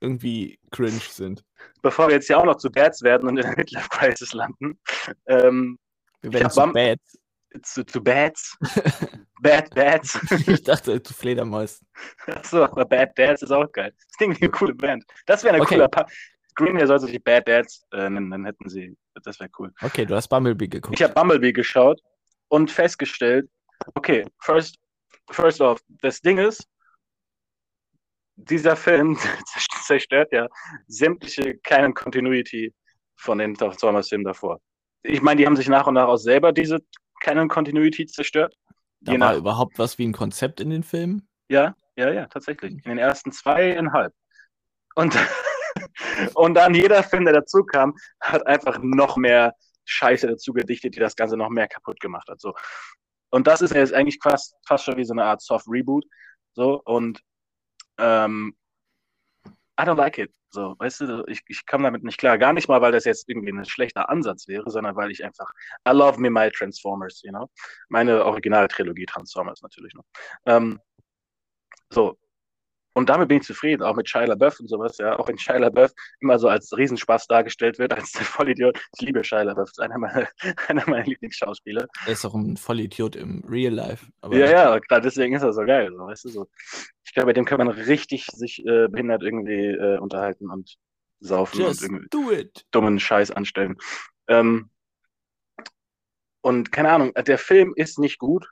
irgendwie cringe sind. Bevor wir jetzt hier auch noch zu Bats werden und in der Midlife Crisis landen. Ähm, wir werden zu Bats. Zu, zu Bats. Bad Bats. ich dachte zu Fledermäusen. Achso, aber Bad Dads ist auch geil. Das klingt wie eine coole Band. Das wäre eine okay. coole pa Green soll sich Bad Dads äh, nennen, dann hätten sie. Das wäre cool. Okay, du hast Bumblebee geguckt. Ich habe Bumblebee geschaut und festgestellt, okay, first, first off, das Ding ist, dieser Film zerstört ja sämtliche Canon Continuity von den Transformers-Filmen davor. Ich meine, die haben sich nach und nach auch selber diese Canon Continuity zerstört. Da war nach... überhaupt was wie ein Konzept in den Filmen? Ja, ja, ja, tatsächlich. In den ersten zweieinhalb. Und, und dann jeder Film, der dazu kam, hat einfach noch mehr Scheiße dazu gedichtet, die das Ganze noch mehr kaputt gemacht hat. So. Und das ist jetzt eigentlich fast, fast schon wie so eine Art Soft Reboot. So, und ähm, I don't like it. So, weißt du, ich, ich kam damit nicht klar. Gar nicht mal, weil das jetzt irgendwie ein schlechter Ansatz wäre, sondern weil ich einfach, I love me my Transformers, you know? Meine Originaltrilogie Transformers natürlich noch. Ähm, so, und damit bin ich zufrieden, auch mit Shia LaBeouf und sowas, ja. Auch wenn Shia LaBeouf immer so als Riesenspaß dargestellt wird, als der Vollidiot. Ich liebe Shia LaBeouf, ist einer meiner, einer meiner Lieblingsschauspieler. Er ist auch ein Vollidiot im Real Life. ja, ja, gerade deswegen ist er so geil, so, weißt du, so. Ich glaube, bei dem kann man richtig sich äh, behindert irgendwie äh, unterhalten und saufen Just und irgendwie dummen Scheiß anstellen. Ähm, und keine Ahnung, der Film ist nicht gut,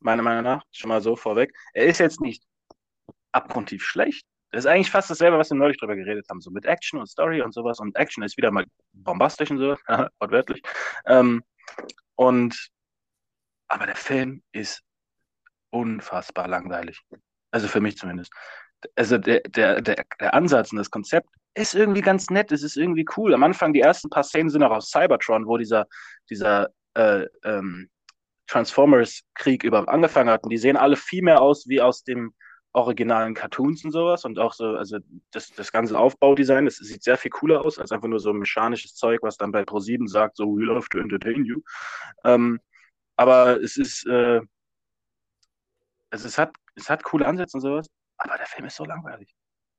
meiner Meinung nach, schon mal so vorweg. Er ist jetzt nicht abgrundtief schlecht. Das ist eigentlich fast dasselbe, was wir neulich drüber geredet haben, so mit Action und Story und sowas. Und Action ist wieder mal bombastisch und so, wortwörtlich. Ähm, und aber der Film ist unfassbar langweilig. Also für mich zumindest. Also der, der, der, der Ansatz und das Konzept ist irgendwie ganz nett, es ist irgendwie cool. Am Anfang, die ersten paar Szenen sind auch aus Cybertron, wo dieser, dieser äh, ähm, Transformers-Krieg überhaupt angefangen hat. Und die sehen alle viel mehr aus wie aus dem originalen Cartoons und sowas und auch so, also das, das ganze Aufbaudesign, das sieht sehr viel cooler aus als einfach nur so mechanisches Zeug, was dann bei Pro7 sagt, so we love to entertain you. Ähm, aber es ist, äh, also es hat, es hat coole Ansätze und sowas, aber der Film ist so langweilig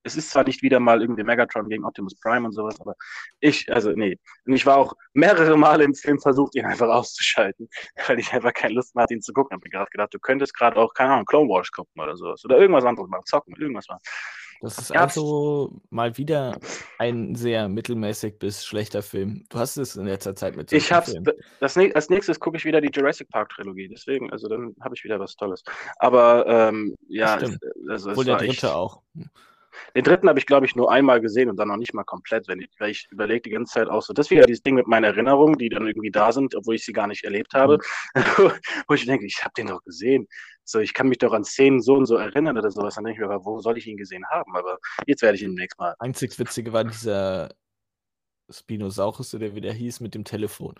es ist zwar nicht wieder mal irgendwie Megatron gegen Optimus Prime und sowas, aber ich, also nee. Und ich war auch mehrere Male im Film versucht, ihn einfach auszuschalten, weil ich einfach keine Lust mehr hatte, ihn zu gucken. Ich habe mir gerade gedacht, du könntest gerade auch, keine Ahnung, Clone Wars gucken oder sowas. Oder irgendwas anderes machen, zocken, irgendwas machen. Das ist also mal wieder ein sehr mittelmäßig bis schlechter Film. Du hast es in letzter Zeit mit Ich hab's, das, als nächstes gucke ich wieder die Jurassic Park Trilogie, deswegen, also dann habe ich wieder was Tolles. Aber ähm, ja, es, also, Wohl der dritte echt, auch. Den dritten habe ich, glaube ich, nur einmal gesehen und dann noch nicht mal komplett, wenn ich, weil ich überlege die ganze Zeit auch so. Das ist wieder dieses Ding mit meinen Erinnerungen, die dann irgendwie da sind, obwohl ich sie gar nicht erlebt habe. Mhm. wo ich denke, ich habe den doch gesehen. So, ich kann mich doch an Szenen so und so erinnern oder sowas. Dann denke ich mir, aber wo soll ich ihn gesehen haben? Aber jetzt werde ich ihn nächstes Mal. Einzig Witzige war dieser Spinosaurus, der wieder hieß, mit dem Telefon.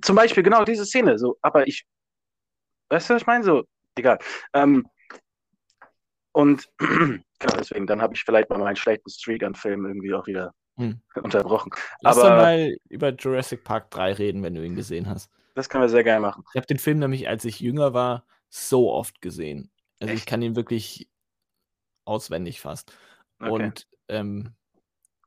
Zum Beispiel, genau diese Szene. So, aber ich. Weißt du, was ich meine? So, egal. Ähm, und genau deswegen, dann habe ich vielleicht mal meinen schlechten Streak an Filmen irgendwie auch wieder hm. unterbrochen. Lass Aber, mal über Jurassic Park 3 reden, wenn du ihn gesehen hast. Das können wir sehr gerne machen. Ich habe den Film nämlich, als ich jünger war, so oft gesehen. Also Echt? ich kann ihn wirklich auswendig fast. Okay. Und ähm,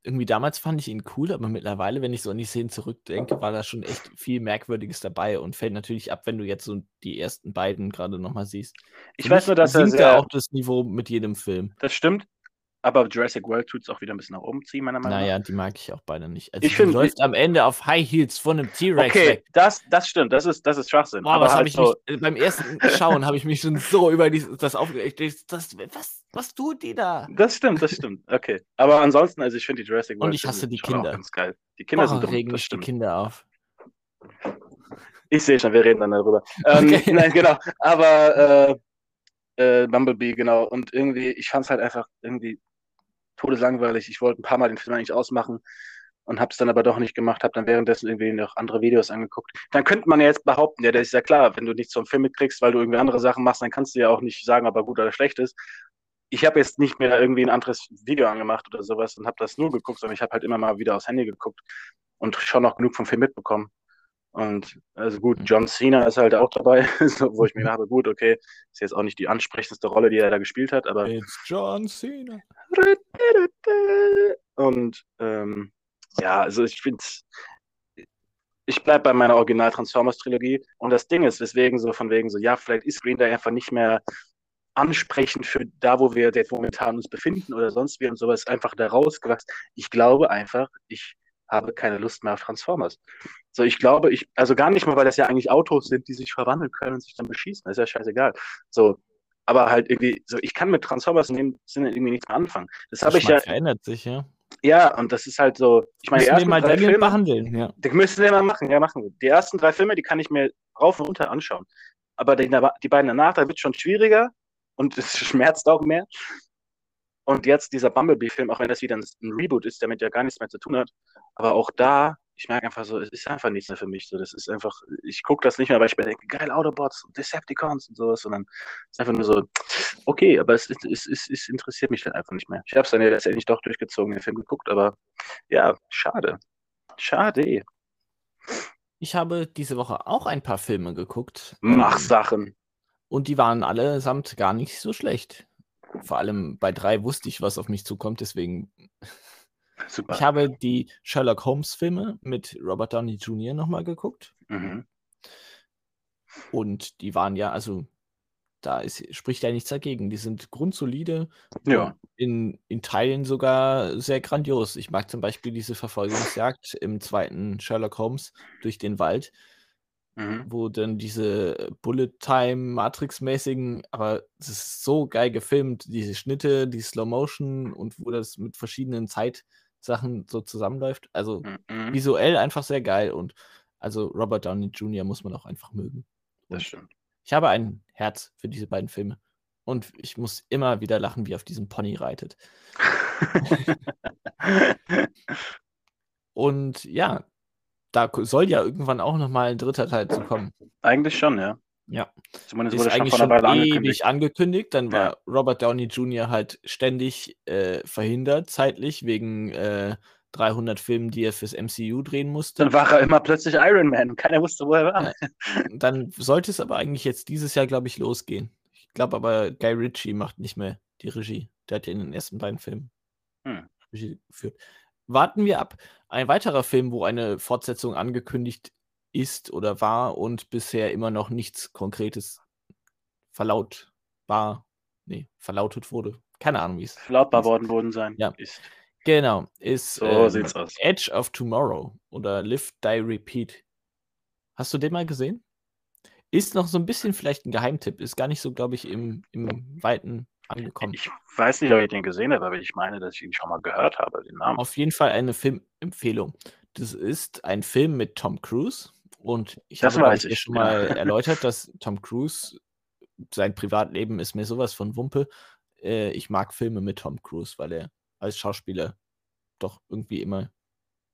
irgendwie damals fand ich ihn cool, aber mittlerweile, wenn ich so an die Szenen zurückdenke, war da schon echt viel Merkwürdiges dabei und fällt natürlich ab, wenn du jetzt so die ersten beiden gerade nochmal siehst. Ich Für weiß nur, dass er sehr, auch das Niveau mit jedem Film. Das stimmt. Aber Jurassic World tut es auch wieder ein bisschen nach oben ziehen, meiner Meinung nach. Naja, die mag ich auch beide nicht. Also ich finde, läuft am Ende auf High Heels von einem T-Rex okay, weg. Das, das stimmt, das ist, das ist Schwachsinn. Boah, aber was halt ich so mich, beim ersten Schauen habe ich mich schon so über die, das aufgeregt. Das, was, was tut die da? Das stimmt, das stimmt. Okay. Aber ansonsten, also ich finde die Jurassic World Und ich hasse die Kinder. ganz geil. Die Kinder Boah, sind dumm, regen mich die Kinder auf. Ich sehe schon, wir reden dann darüber. Ähm, okay. Nein, genau. Aber äh, äh, Bumblebee, genau. Und irgendwie, ich fand es halt einfach irgendwie todeslangweilig. Ich wollte ein paar Mal den Film eigentlich ausmachen und habe es dann aber doch nicht gemacht, habe dann währenddessen irgendwie noch andere Videos angeguckt. Dann könnte man ja jetzt behaupten, ja, das ist ja klar, wenn du nichts zum Film mitkriegst, weil du irgendwie andere Sachen machst, dann kannst du ja auch nicht sagen, ob er gut oder schlecht ist. Ich habe jetzt nicht mehr irgendwie ein anderes Video angemacht oder sowas und habe das nur geguckt, sondern ich habe halt immer mal wieder aufs Handy geguckt und schon noch genug vom Film mitbekommen. Und also gut, John Cena ist halt auch dabei, so, wo ich mir dachte, gut, okay, ist jetzt auch nicht die ansprechendste Rolle, die er da gespielt hat, aber. It's John Cena. Und ähm, ja, also ich finde ich bleibe bei meiner Original Transformers Trilogie und das Ding ist, weswegen so von wegen so, ja, vielleicht ist Green Day einfach nicht mehr ansprechend für da, wo wir jetzt momentan uns befinden oder sonst wie und sowas einfach da rausgewachsen. Ich glaube einfach, ich habe keine Lust mehr auf Transformers. So, ich glaube, ich, also gar nicht mal, weil das ja eigentlich Autos sind, die sich verwandeln können und sich dann beschießen. Das ist ja scheißegal. So, aber halt irgendwie, so, ich kann mit Transformers in dem Sinne irgendwie nichts mehr anfangen. Das habe ich ja. verändert sich, ja. Ja, und das ist halt so, ich meine, die ersten mal drei Filme behandeln, ja. Die müssen wir mal machen, ja, machen wir. Die ersten drei Filme, die kann ich mir rauf und runter anschauen. Aber die, die beiden danach, da wird schon schwieriger und es schmerzt auch mehr. Und jetzt dieser Bumblebee-Film, auch wenn das wieder ein, ein, Reboot ist, damit ja gar nichts mehr zu tun hat, aber auch da, ich merke einfach so, es ist einfach nichts mehr für mich. So, das ist einfach, ich gucke das nicht mehr, weil ich mir denke, geil, Autobots und Decepticons und sowas, sondern es ist einfach nur so, okay, aber es, es, es, es interessiert mich dann einfach nicht mehr. Ich habe es dann ja letztendlich doch durchgezogen, den Film geguckt, aber ja, schade. Schade. Ich habe diese Woche auch ein paar Filme geguckt. Mach ähm, Sachen. Und die waren allesamt gar nicht so schlecht vor allem bei drei wusste ich, was auf mich zukommt, deswegen. Super. Ich habe die Sherlock Holmes-Filme mit Robert Downey Jr. nochmal geguckt. Mhm. Und die waren ja, also da ist, spricht ja nichts dagegen. Die sind grundsolide. Ja. In, in Teilen sogar sehr grandios. Ich mag zum Beispiel diese Verfolgungsjagd im zweiten Sherlock Holmes durch den Wald Mhm. wo dann diese Bullet-Time-Matrix-mäßigen, aber es ist so geil gefilmt, diese Schnitte, die Slow-Motion und wo das mit verschiedenen Zeitsachen so zusammenläuft. Also mhm. visuell einfach sehr geil und also Robert Downey Jr. muss man auch einfach mögen. Und das stimmt. Ich habe ein Herz für diese beiden Filme. Und ich muss immer wieder lachen, wie auf diesem Pony reitet. und ja, da soll ja irgendwann auch noch mal ein dritter Teil zu kommen. Eigentlich schon, ja. Ja. Zumindest ist wurde eigentlich schon, schon ewig angekündigt. Dann war ja. Robert Downey Jr. halt ständig äh, verhindert, zeitlich, wegen äh, 300 Filmen, die er fürs MCU drehen musste. Dann war er immer plötzlich Iron Man. Keiner wusste, wo er war. Dann sollte es aber eigentlich jetzt dieses Jahr, glaube ich, losgehen. Ich glaube aber, Guy Ritchie macht nicht mehr die Regie. Der hat ja in den ersten beiden Filmen hm. Regie geführt warten wir ab. Ein weiterer Film, wo eine Fortsetzung angekündigt ist oder war und bisher immer noch nichts Konkretes verlautbar, nee, verlautet wurde. Keine Ahnung, wie es. Verlautbar worden worden sein. Ja. Ist. Genau, ist so ähm, Edge of Tomorrow oder Live, Die, Repeat. Hast du den mal gesehen? Ist noch so ein bisschen vielleicht ein Geheimtipp, ist gar nicht so, glaube ich, im, im weiten angekommen. Ich weiß nicht, ob ich den gesehen habe, aber ich meine, dass ich ihn schon mal gehört habe, den Namen. Auf jeden Fall eine Filmempfehlung. Das ist ein Film mit Tom Cruise und ich das habe dir schon mal erläutert, dass Tom Cruise sein Privatleben ist mir sowas von Wumpe. Äh, ich mag Filme mit Tom Cruise, weil er als Schauspieler doch irgendwie immer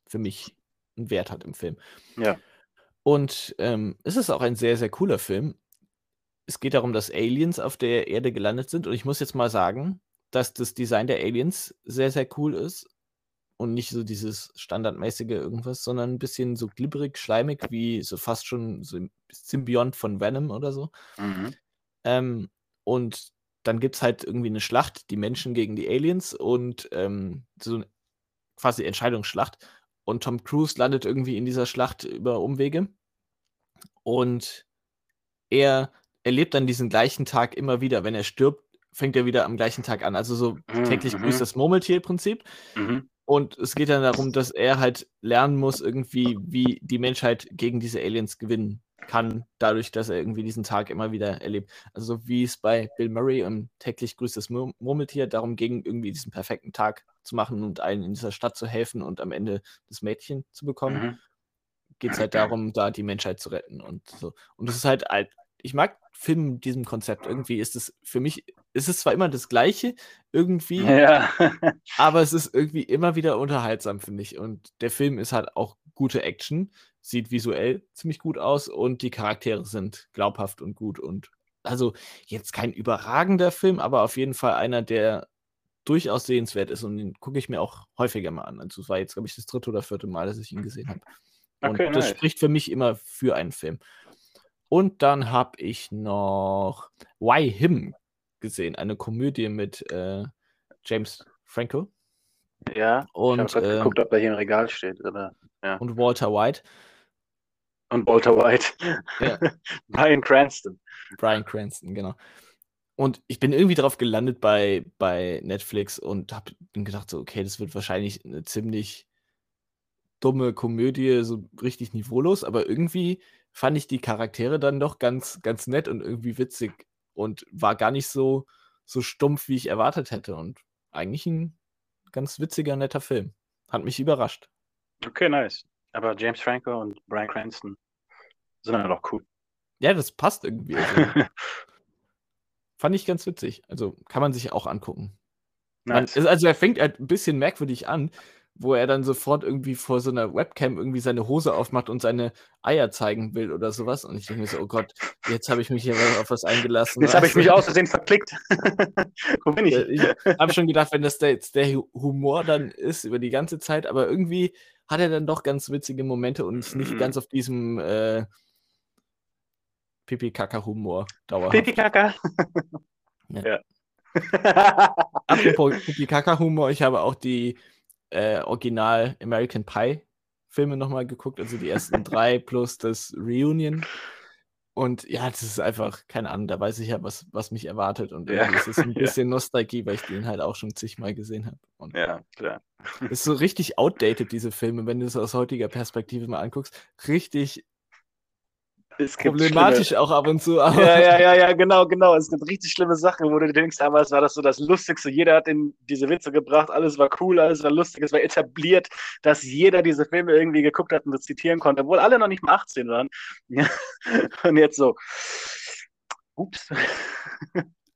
für mich einen Wert hat im Film. Ja. Und ähm, es ist auch ein sehr, sehr cooler Film es geht darum, dass Aliens auf der Erde gelandet sind. Und ich muss jetzt mal sagen, dass das Design der Aliens sehr, sehr cool ist. Und nicht so dieses standardmäßige irgendwas, sondern ein bisschen so glibberig, schleimig, wie so fast schon so Symbiont von Venom oder so. Mhm. Ähm, und dann gibt es halt irgendwie eine Schlacht, die Menschen gegen die Aliens und ähm, so eine quasi Entscheidungsschlacht. Und Tom Cruise landet irgendwie in dieser Schlacht über Umwege. Und er erlebt dann diesen gleichen Tag immer wieder. Wenn er stirbt, fängt er wieder am gleichen Tag an. Also so mhm. täglich mhm. grüßt das Murmeltier-Prinzip. Mhm. Und es geht dann darum, dass er halt lernen muss, irgendwie, wie die Menschheit gegen diese Aliens gewinnen kann, dadurch, dass er irgendwie diesen Tag immer wieder erlebt. Also so wie es bei Bill Murray und täglich grüßt das Mur Murmeltier darum ging, irgendwie diesen perfekten Tag zu machen und allen in dieser Stadt zu helfen und am Ende das Mädchen zu bekommen, mhm. geht es halt darum, da die Menschheit zu retten und so. Und es ist halt, halt ich mag Filme mit diesem Konzept. Irgendwie ist es für mich, ist es zwar immer das Gleiche, irgendwie, Ja. aber es ist irgendwie immer wieder unterhaltsam, finde ich. Und der Film ist halt auch gute Action, sieht visuell ziemlich gut aus und die Charaktere sind glaubhaft und gut. Und also jetzt kein überragender Film, aber auf jeden Fall einer, der durchaus sehenswert ist und den gucke ich mir auch häufiger mal an. Also es war jetzt, glaube ich, das dritte oder vierte Mal, dass ich ihn gesehen habe. Und Okay, das nice. spricht für mich immer für einen Film. Und dann habe ich noch Why Him gesehen, eine Komödie mit äh, James Franco Ja. Ich habe und, äh, geguckt, ob er hier im Regal steht. Oder? und Walter White, Und Walter White. Ja. Brian Cranston. Bryan Cranston, genau. Und ich bin irgendwie drauf gelandet bei, bei Netflix und habe gedacht, so, okay, das wird wahrscheinlich eine ziemlich dumme Komödie, so richtig niveaulos, aber irgendwie fand ich die Charaktere dann doch ganz, ganz nett und irgendwie witzig und war gar nicht so, so stumpf, wie ich erwartet hätte. Und eigentlich ein ganz witziger, netter Film. Hat mich überrascht. Okay, nice. Aber James Franco und Brian Cranston sind dann doch cool. Ja, das passt irgendwie. Also, fand ich ganz witzig. Also kann man sich auch angucken. Nice. also er fängt halt ein bisschen merkwürdig an, wo er dann sofort irgendwie vor so einer Webcam irgendwie seine Hose aufmacht und seine Eier zeigen will oder sowas. Und ich denke mir so, oh Gott, jetzt habe ich mich hier auf was eingelassen. Jetzt habe ich mich aus Versehen verklickt. Wo bin ich? Ich habe schon gedacht, wenn das der, jetzt der Hu- Humor dann ist über die ganze Zeit, aber irgendwie hat er dann doch ganz witzige Momente und ist nicht Mhm. ganz auf diesem äh, Pipi-Kaka-Humor dauerhaft. Pipi Kaka. Ja. ja. Apropos Pipi-Kaka-Humor, ich habe auch die äh, Original American Pie Filme nochmal geguckt, also die ersten drei plus das Reunion. Und ja, das ist einfach, keine Ahnung, da weiß ich ja, was, was mich erwartet. Und Ja. irgendwie ist ein Ja. bisschen Nostalgie, weil ich den halt auch schon zigmal gesehen habe. Und ja, klar. ist so richtig outdated, diese Filme, wenn du es aus heutiger Perspektive mal anguckst. Richtig Es gibt problematisch auch ab und zu. Aber Schlimme, ja, ja, ja, ja, genau, genau. Es gibt richtig schlimme Sachen, wo du denkst, damals war das so das Lustigste. Jeder hat in diese Witze gebracht, alles war cool, alles war lustig, es war etabliert, dass jeder diese Filme irgendwie geguckt hat und das zitieren konnte, obwohl alle noch nicht mal 18 waren. Ja. Und jetzt so. Ups.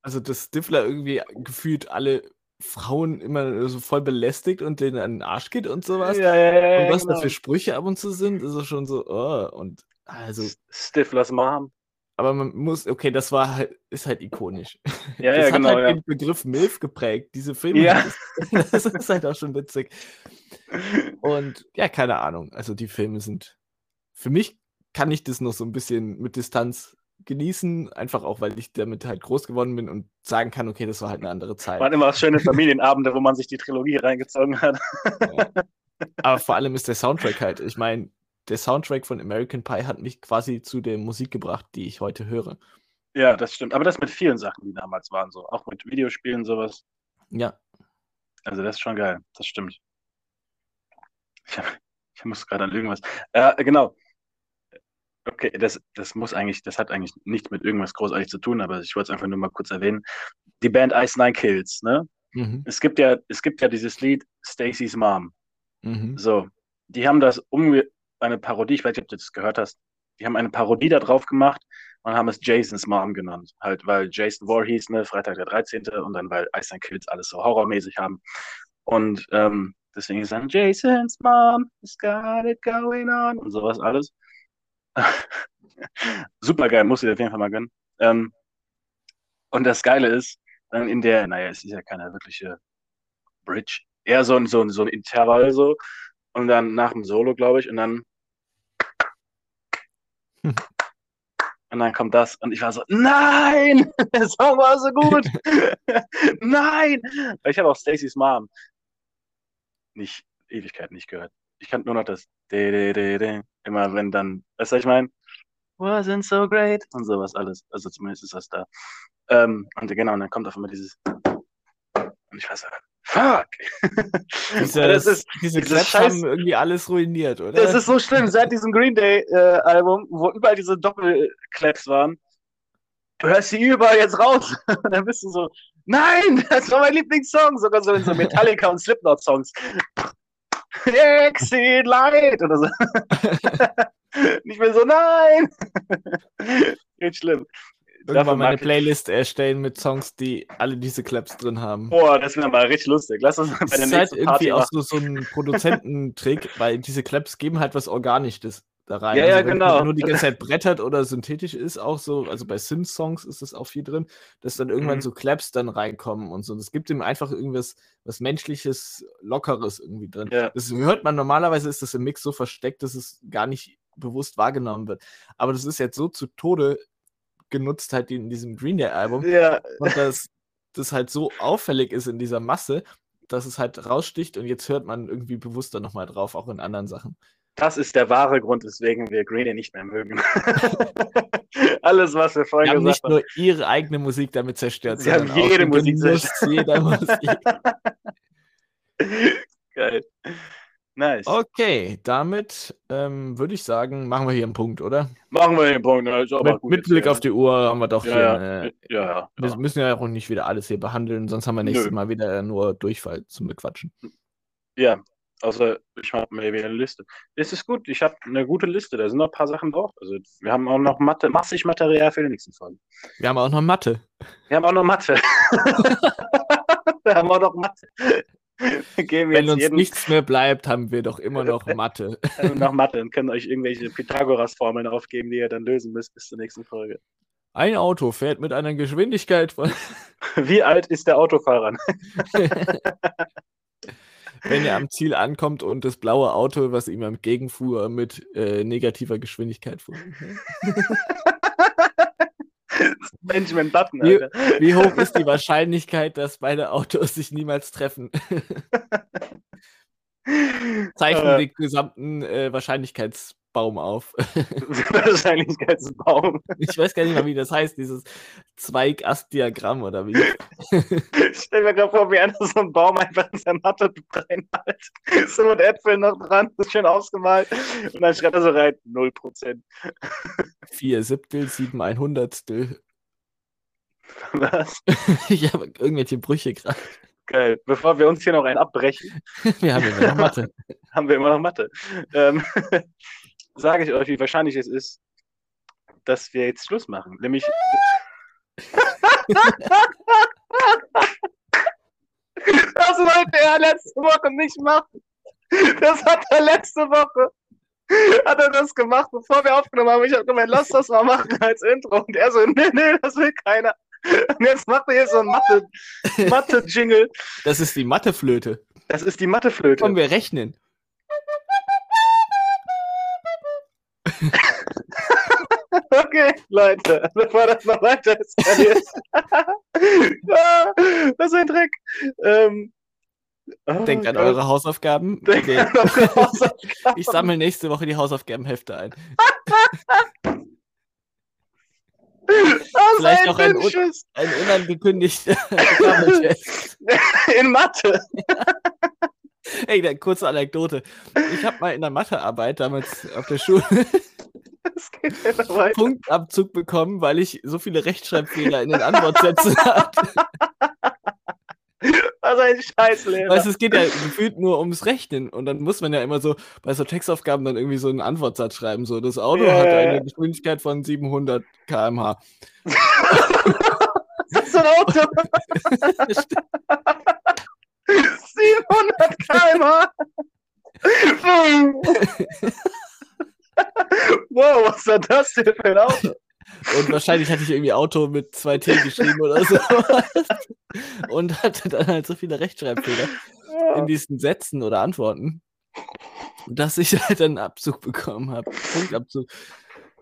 Also, dass Stifler irgendwie gefühlt alle Frauen immer so voll belästigt und denen an den Arsch geht und sowas. Ja, ja, ja, und was da genau. für Sprüche ab und zu sind, ist es schon so, oh, und also, Stiflers Mom. aber man muss, okay, das war halt, ist halt ikonisch. Ja, das ja, hat genau. halt Ja. den Begriff MILF geprägt. Diese Filme, Ja. das, das ist halt auch schon witzig. Und ja, keine Ahnung. Also die Filme sind, für mich kann ich das noch so ein bisschen mit Distanz genießen, einfach auch, weil ich damit halt groß geworden bin und sagen kann, okay, das war halt eine andere Zeit. Waren immer schöne Familienabende, wo man sich die Trilogie reingezogen hat. Ja. Aber vor allem ist der Soundtrack halt, ich meine, der Soundtrack von American Pie hat mich quasi zu der Musik gebracht, die ich heute höre. Ja, das stimmt. Aber das mit vielen Sachen, die damals waren, so. Auch mit Videospielen, sowas. Ja, Also das ist schon geil, das stimmt. Ich, ich muss gerade an irgendwas. Äh, genau. Okay, das, das muss eigentlich, das hat eigentlich nichts mit irgendwas großartig zu tun, aber ich wollte es einfach nur mal kurz erwähnen. Die Band Ice Nine Kills, ne? mhm. Es gibt ja, es gibt ja dieses Lied Stacy's Mom. Mhm. So, die haben das um eine Parodie, ich weiß nicht, ob du das gehört hast. Die haben eine Parodie da drauf gemacht und haben es Jasons Mom genannt. Halt, weil Jason Voorhees, ne, Freitag der 13. und dann, weil Ice Nine Kills alles so horrormäßig haben. Und ähm, deswegen ist dann Jason's Mom has got it going on und sowas alles. Super geil, muss ich auf jeden Fall mal gönnen. Ähm, und das Geile ist, dann in der, naja, es ist ja keine wirkliche Bridge, eher so ein, so ein, so ein Intervall so. Und dann nach dem Solo, glaube ich, und dann. Hm. Und dann kommt das und ich war so, nein, der Song war so gut. nein. Ich habe auch Stacey's Mom nicht Ewigkeit nicht gehört. Ich kannte nur noch das de, de, de, immer wenn dann, weißt du, was ich meine? Wasn't so great und sowas alles. Also zumindest ist das da. Ähm, und genau, und dann kommt auf einmal dieses und ich war so, fuck. Diese, das ist, diese Claps Scheiß- haben irgendwie alles ruiniert, oder? das ist so schlimm, seit diesem Green Day äh, wo überall diese Doppelclaps waren. Du hörst sie überall jetzt raus. Und dann bist du so, nein, das war mein Lieblingssong. Sogar so in so Metallica und Slipknot Songs. Exit Light oder so. Ich bin so, nein! Geht schlimm. Irgendwann mal eine Playlist erstellen mit Songs, die alle diese Claps drin haben. Boah, das wäre mal richtig lustig. Lass uns bei der nächsten halt irgendwie auch so, so ein Produzententrick, weil diese Claps geben halt was Organisches da rein. Ja, also, ja, genau. nur die ganze Zeit brettert oder synthetisch ist, auch so, also bei Synth-Songs ist das auch viel drin, dass dann irgendwann mhm. so Claps dann reinkommen und so. Das gibt ihm einfach irgendwas, was Menschliches, Lockeres irgendwie drin. Ja. Das hört man normalerweise, ist das im Mix so versteckt, dass es gar nicht bewusst wahrgenommen wird. Aber das ist jetzt so zu Tode genutzt, halt in diesem Green Day-Album. Ja. Und das, das halt so auffällig ist in dieser Masse, dass es halt raussticht und jetzt hört man irgendwie bewusster nochmal drauf, auch in anderen Sachen. Das ist der wahre Grund, weswegen wir Green Day nicht mehr mögen. Alles, was wir vorhin gesagt haben. nicht nur ihre eigene Musik damit zerstört, Sie haben jede Musik zerstört. Jeder Musik. Geil. Nice. Okay, damit ähm, würde ich sagen, machen wir hier einen Punkt, oder? Machen wir hier einen Punkt. Also mit, mit Blick auf die Uhr haben wir doch ja, hier. Ja, eine, ja, ja, Wir müssen ja auch nicht wieder alles hier behandeln, sonst haben wir nächstes Nö. Mal wieder nur Durchfall zum Bequatschen. Ja, Außer ich habe mir wieder eine Liste. Das ist gut. Ich habe eine gute Liste. Da sind noch ein paar Sachen drauf. Also wir haben auch noch Mathe, massig Material für die nächsten Folgen. Wir haben auch noch Mathe. Wir haben auch noch Mathe. wir haben auch noch Mathe. Wenn uns jeden... nichts mehr bleibt, haben wir doch immer noch Mathe. noch Mathe und können euch irgendwelche Pythagoras-Formeln aufgeben, die ihr dann lösen müsst bis zur nächsten Folge. Ein Auto fährt mit einer Geschwindigkeit von. Wie alt ist der Autofahrer? wenn er am Ziel ankommt und das blaue Auto, was ihm entgegenfuhr, mit äh, negativer Geschwindigkeit fuhr. Benjamin Button, wie, wie, hoch ist die Wahrscheinlichkeit, dass beide Autos sich niemals treffen? Zeichnen äh, den gesamten äh, Wahrscheinlichkeits Baum auf. Wahrscheinlichkeitsbaum. Ich weiß gar nicht mal, wie das heißt, dieses Zweig-Ast-Diagramm oder wie. Ich stell mir gerade vor, wie einer so einen Baum einfach in seine Matte reinmalt. So mit Äpfeln noch dran, das ist schön ausgemalt. Und dann schreibt er so rein, 0%. Vier Siebtel, sieben ein Hundertstel. Was? ich habe irgendwelche Brüche gerade. Geil. Bevor wir uns hier noch einen abbrechen. wir haben immer noch Mathe. haben wir immer noch Mathe. Ähm, sage ich euch, wie wahrscheinlich es ist, dass wir jetzt Schluss machen. Nämlich. das wollte er letzte Woche nicht machen. Das hat er letzte Woche. Hat er das gemacht, bevor wir aufgenommen haben. Ich habe gemeint, lass das mal machen als Intro. Und er so, nee, nee, das will keiner. Und jetzt macht er hier so ein Mathe-Jingle. Mathe das ist die Matheflöte. Das ist die Matheflöte. Kommen wir rechnen. Okay, Leute, bevor das noch weiter eskaliert. ah, das ist ein Dreck. Ähm, oh Denkt an eure Hausaufgaben. Okay. An eure Hausaufgaben. Ich sammle nächste Woche die Hausaufgabenhefte ein. Vielleicht noch ein, un ein unangekündigter In Mathe. Ey, eine kurze Anekdote. Ich habe mal in der Mathearbeit damals auf der Schule Punktabzug bekommen, weil ich so viele Rechtschreibfehler in den Antwortsätzen hatte. Was ein Scheißlehrer. Weißt du, es geht ja gefühlt nur ums Rechnen. Und dann muss man ja immer so bei so Textaufgaben dann irgendwie so einen Antwortsatz schreiben. So, das Auto yeah. hat eine Geschwindigkeit von 700 km/h. das ist ein Auto. 700 km/h. wow, was war das denn für ein Auto? Und wahrscheinlich hatte ich irgendwie Auto mit zwei T geschrieben oder so. Und hatte dann halt so viele Rechtschreibfehler in diesen Sätzen oder Antworten, dass ich halt einen Abzug bekommen habe. Punktabzug.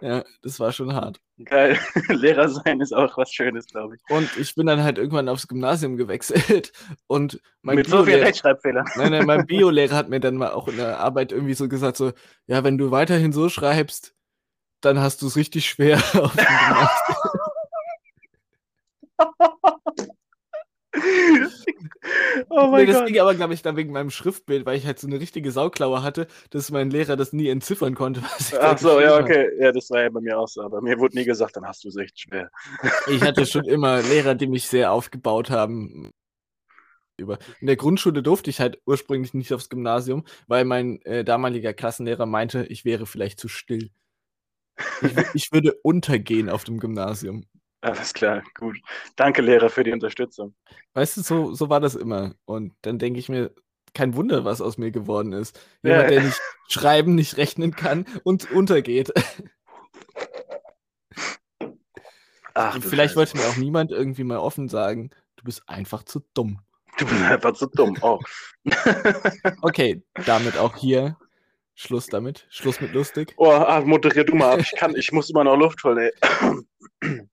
Ja, das war schon hart. Geil. Lehrer sein ist auch was Schönes, glaube ich. Und ich bin dann halt irgendwann aufs Gymnasium gewechselt. Und mein Mit so vielen Rechtschreibfehlern. Nein, nein, mein Biolehrer hat mir dann mal auch in der Arbeit irgendwie so gesagt: so, ja, wenn du weiterhin so schreibst, dann hast du es richtig schwer auf dem oh mein nee, das Gott. ging aber, glaube ich, dann wegen meinem Schriftbild, weil ich halt so eine richtige Sauklaue hatte, dass mein Lehrer das nie entziffern konnte. Ach so, ja, okay. Ja, das war ja bei mir auch so. Aber mir wurde nie gesagt, dann hast du es echt schwer. Ich hatte schon immer Lehrer, die mich sehr aufgebaut haben. über. In der Grundschule durfte ich halt ursprünglich nicht aufs Gymnasium, weil mein äh, damaliger Klassenlehrer meinte, ich wäre vielleicht zu still. Ich, ich würde untergehen auf dem Gymnasium. Alles klar, gut. Danke, Lehrer, für die Unterstützung. Weißt du, so, so war das immer. Und dann denke ich mir, kein Wunder, was aus mir geworden ist. Jemand, ja. der nicht schreiben, nicht rechnen kann und untergeht. Ach, vielleicht wollte mir auch niemand irgendwie mal offen sagen, du bist einfach zu dumm. Du bist einfach zu dumm. Oh. okay, damit auch hier Schluss damit. Schluss mit lustig. Oh, ach, moderier du mal ab. Ich kann, ich muss immer noch Luft holen, ey.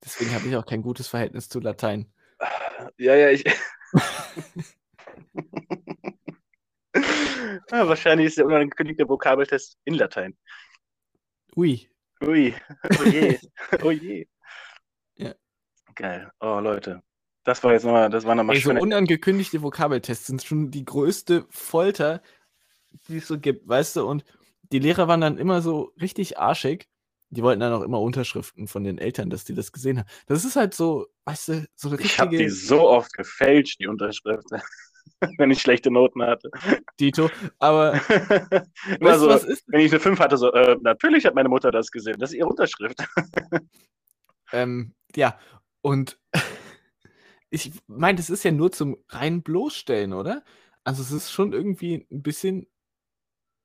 Deswegen habe ich auch kein gutes Verhältnis zu Latein. Ja, ja, ich. ja, wahrscheinlich ist der unangekündigte Vokabeltest in Latein. Ui. Ui. Oh je. Oh je. Ja. Geil. Oh, Leute. Das war jetzt nochmal, das war nochmal schön. So unangekündigte Vokabeltests sind schon die größte Folter, die es so gibt, weißt du? Und die Lehrer waren dann immer so richtig arschig. Die wollten dann auch immer Unterschriften von den Eltern, dass die das gesehen haben. Das ist halt so, weißt du, so eine richtige... Ich habe die so oft gefälscht, die Unterschriften. wenn ich schlechte Noten hatte. Dito, aber weißt so, was ist? wenn ich eine 5 hatte, so, äh, natürlich hat meine Mutter das gesehen. Das ist ihre Unterschrift. ähm, ja, und ich meine, das ist ja nur zum rein bloßstellen, oder? Also es ist schon irgendwie ein bisschen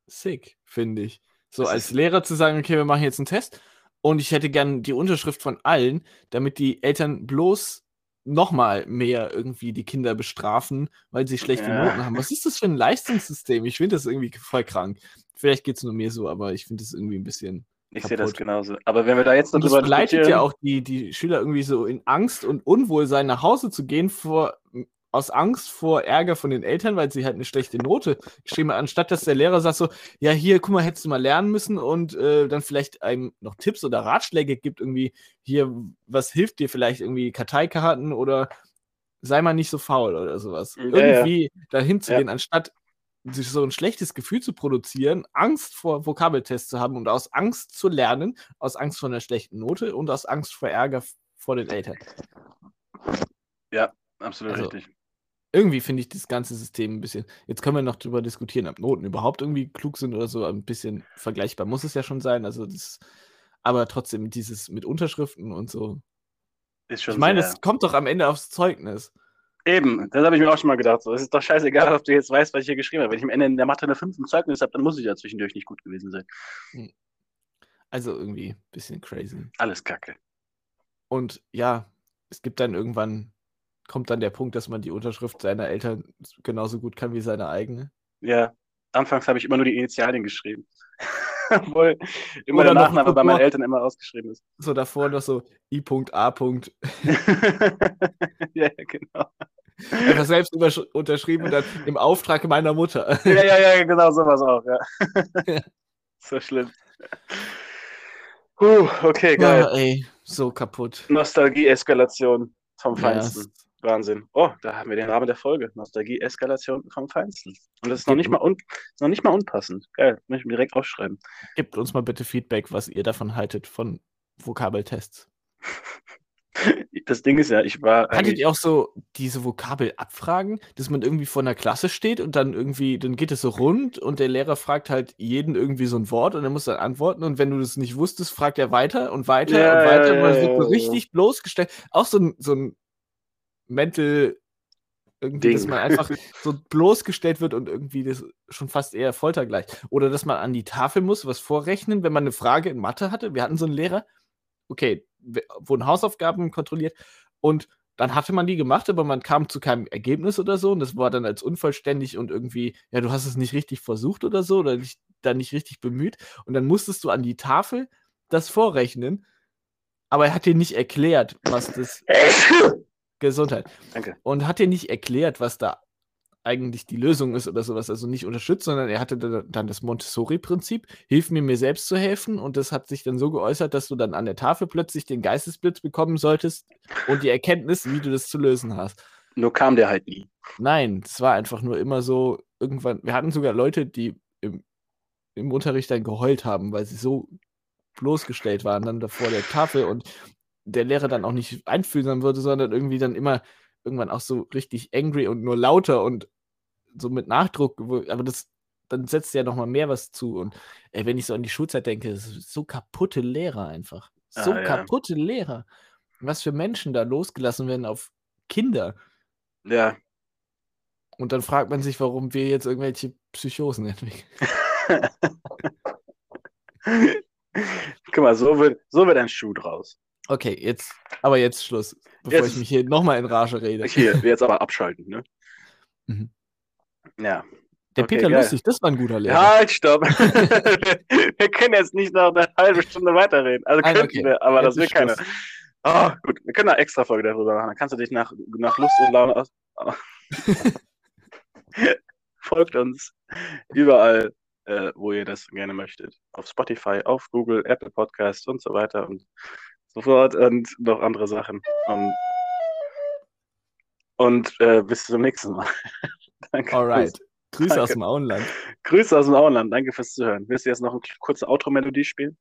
sick, finde ich. So das als Lehrer zu sagen, okay, wir machen jetzt einen Test und ich hätte gern die Unterschrift von allen, damit die Eltern bloß nochmal mehr irgendwie die Kinder bestrafen, weil sie schlechte ja. Noten haben. Was ist das für ein Leistungssystem? Ich finde das irgendwie voll krank. Vielleicht geht es nur mir so, aber ich finde das irgendwie ein bisschen. Ich sehe das genauso. Aber wenn wir da jetzt noch drüber Das begleitet ja auch die, die Schüler irgendwie so in Angst und Unwohlsein nach Hause zu gehen vor aus Angst vor Ärger von den Eltern, weil sie halt eine schlechte Note geschrieben haben, anstatt dass der Lehrer sagt so, ja, hier, guck mal, hättest du mal lernen müssen und äh, dann vielleicht einem noch Tipps oder Ratschläge gibt, irgendwie, hier, was hilft dir vielleicht irgendwie Karteikarten oder sei mal nicht so faul oder sowas. Ja, irgendwie ja. dahin zu ja. gehen, anstatt sich so ein schlechtes Gefühl zu produzieren, Angst vor Vokabeltests zu haben und aus Angst zu lernen, aus Angst vor einer schlechten Note und aus Angst vor Ärger vor den Eltern. Ja, absolut also, richtig irgendwie finde ich das ganze System ein bisschen. Jetzt können wir noch darüber diskutieren, ob Noten überhaupt irgendwie klug sind oder so. Ein bisschen vergleichbar muss es ja schon sein. Also das, aber trotzdem dieses mit Unterschriften und so. Ist schon ich meine, es kommt doch am Ende aufs Zeugnis. Eben, das habe ich mir auch schon mal gedacht. So, es ist doch scheißegal, ob du jetzt weißt, was ich hier geschrieben habe. Wenn ich am Ende in der Mathe eine 5 im Zeugnis habe, dann muss ich ja zwischendurch nicht gut gewesen sein. Hm. Also irgendwie ein bisschen crazy. Alles kacke. Und ja, es gibt dann irgendwann kommt dann der Punkt, dass man die Unterschrift seiner Eltern genauso gut kann wie seine eigene. Ja, anfangs habe ich immer nur die Initialien geschrieben. Obwohl immer Oder der Nachname bei meinen Eltern immer ausgeschrieben ist. So davor noch so I.A. ja, genau. Einfach selbst unterschrieben und dann im Auftrag meiner Mutter. ja, ja, ja, genau, sowas auch, ja. so schlimm. Puh, okay, geil. Ja, ey, so kaputt. Nostalgie-Eskalation vom Feinsten. Ja, Wahnsinn. Oh, da haben wir den Rahmen der Folge. Nostalgie, Eskalation vom Feinsten. Und das ist noch nicht mal, un noch nicht mal unpassend. Geil, möchte ich direkt aufschreiben. Gebt uns mal bitte Feedback, was ihr davon haltet von Vokabeltests. Das Ding ist ja, ich war. Hattet ihr auch so diese Vokabelabfragen, dass man irgendwie vor einer Klasse steht und dann irgendwie, dann geht es so rund und der Lehrer fragt halt jeden irgendwie so ein Wort und er muss dann antworten und wenn du das nicht wusstest, fragt er weiter und weiter ja, und weiter und man wird so richtig bloßgestellt. Auch so ein, so ein Mental irgendwie, Ding. dass man einfach so bloßgestellt wird und irgendwie das schon fast eher Folter gleich. Oder dass man an die Tafel muss, was vorrechnen, wenn man eine Frage in Mathe hatte. Wir hatten so einen Lehrer, okay, wurden Hausaufgaben kontrolliert und dann hatte man die gemacht, aber man kam zu keinem Ergebnis oder so und das war dann als unvollständig und irgendwie, ja, du hast es nicht richtig versucht oder so oder nicht, dann nicht richtig bemüht und dann musstest du an die Tafel das vorrechnen, aber er hat dir nicht erklärt, was das Gesundheit. Danke. Und hat dir nicht erklärt, was da eigentlich die Lösung ist oder sowas, also nicht unterstützt, sondern er hatte dann das Montessori-Prinzip, hilf mir, mir selbst zu helfen und das hat sich dann so geäußert, dass du dann an der Tafel plötzlich den Geistesblitz bekommen solltest und die Erkenntnis, wie du das zu lösen hast. Nur kam der halt nie. Nein, es war einfach nur immer so, irgendwann, wir hatten sogar Leute, die im, im Unterricht dann geheult haben, weil sie so bloßgestellt waren dann da vor der Tafel und der Lehrer dann auch nicht einfühlsam würde, sondern irgendwie dann immer irgendwann auch so richtig angry und nur lauter und so mit Nachdruck. Aber das, dann setzt ja nochmal mehr was zu. Und ey, wenn ich so an die Schulzeit denke, so kaputte Lehrer einfach. So ah, ja. kaputte Lehrer. Was für Menschen da losgelassen werden auf Kinder. Ja. Und dann fragt man sich, warum wir jetzt irgendwelche Psychosen entwickeln. Guck mal, so wird, so wird ein Schuh draus. Okay, jetzt, aber jetzt Schluss, bevor jetzt, ich mich hier nochmal in Rage rede. Hier, jetzt aber abschalten, ne? Mhm. Ja. Der okay, Peter geil. Lustig, das war ein guter Lehrer. Halt, stopp. wir können jetzt nicht noch eine halbe Stunde weiterreden. Also Nein, könnten okay. wir, aber jetzt das will keiner. Oh, gut, wir können eine extra Folge darüber machen. Dann kannst du dich nach, nach Lust und Laune aus. Folgt uns überall, äh, wo ihr das gerne möchtet. Auf Spotify, auf Google, Apple Podcasts und so weiter und so fort und noch andere Sachen. Um, und äh, bis zum nächsten Mal. Danke. Alright. Grüße Danke. aus dem Auenland. Grüße aus dem Auenland. Danke fürs Zuhören. Willst du jetzt noch eine kurze Outro-Melodie spielen?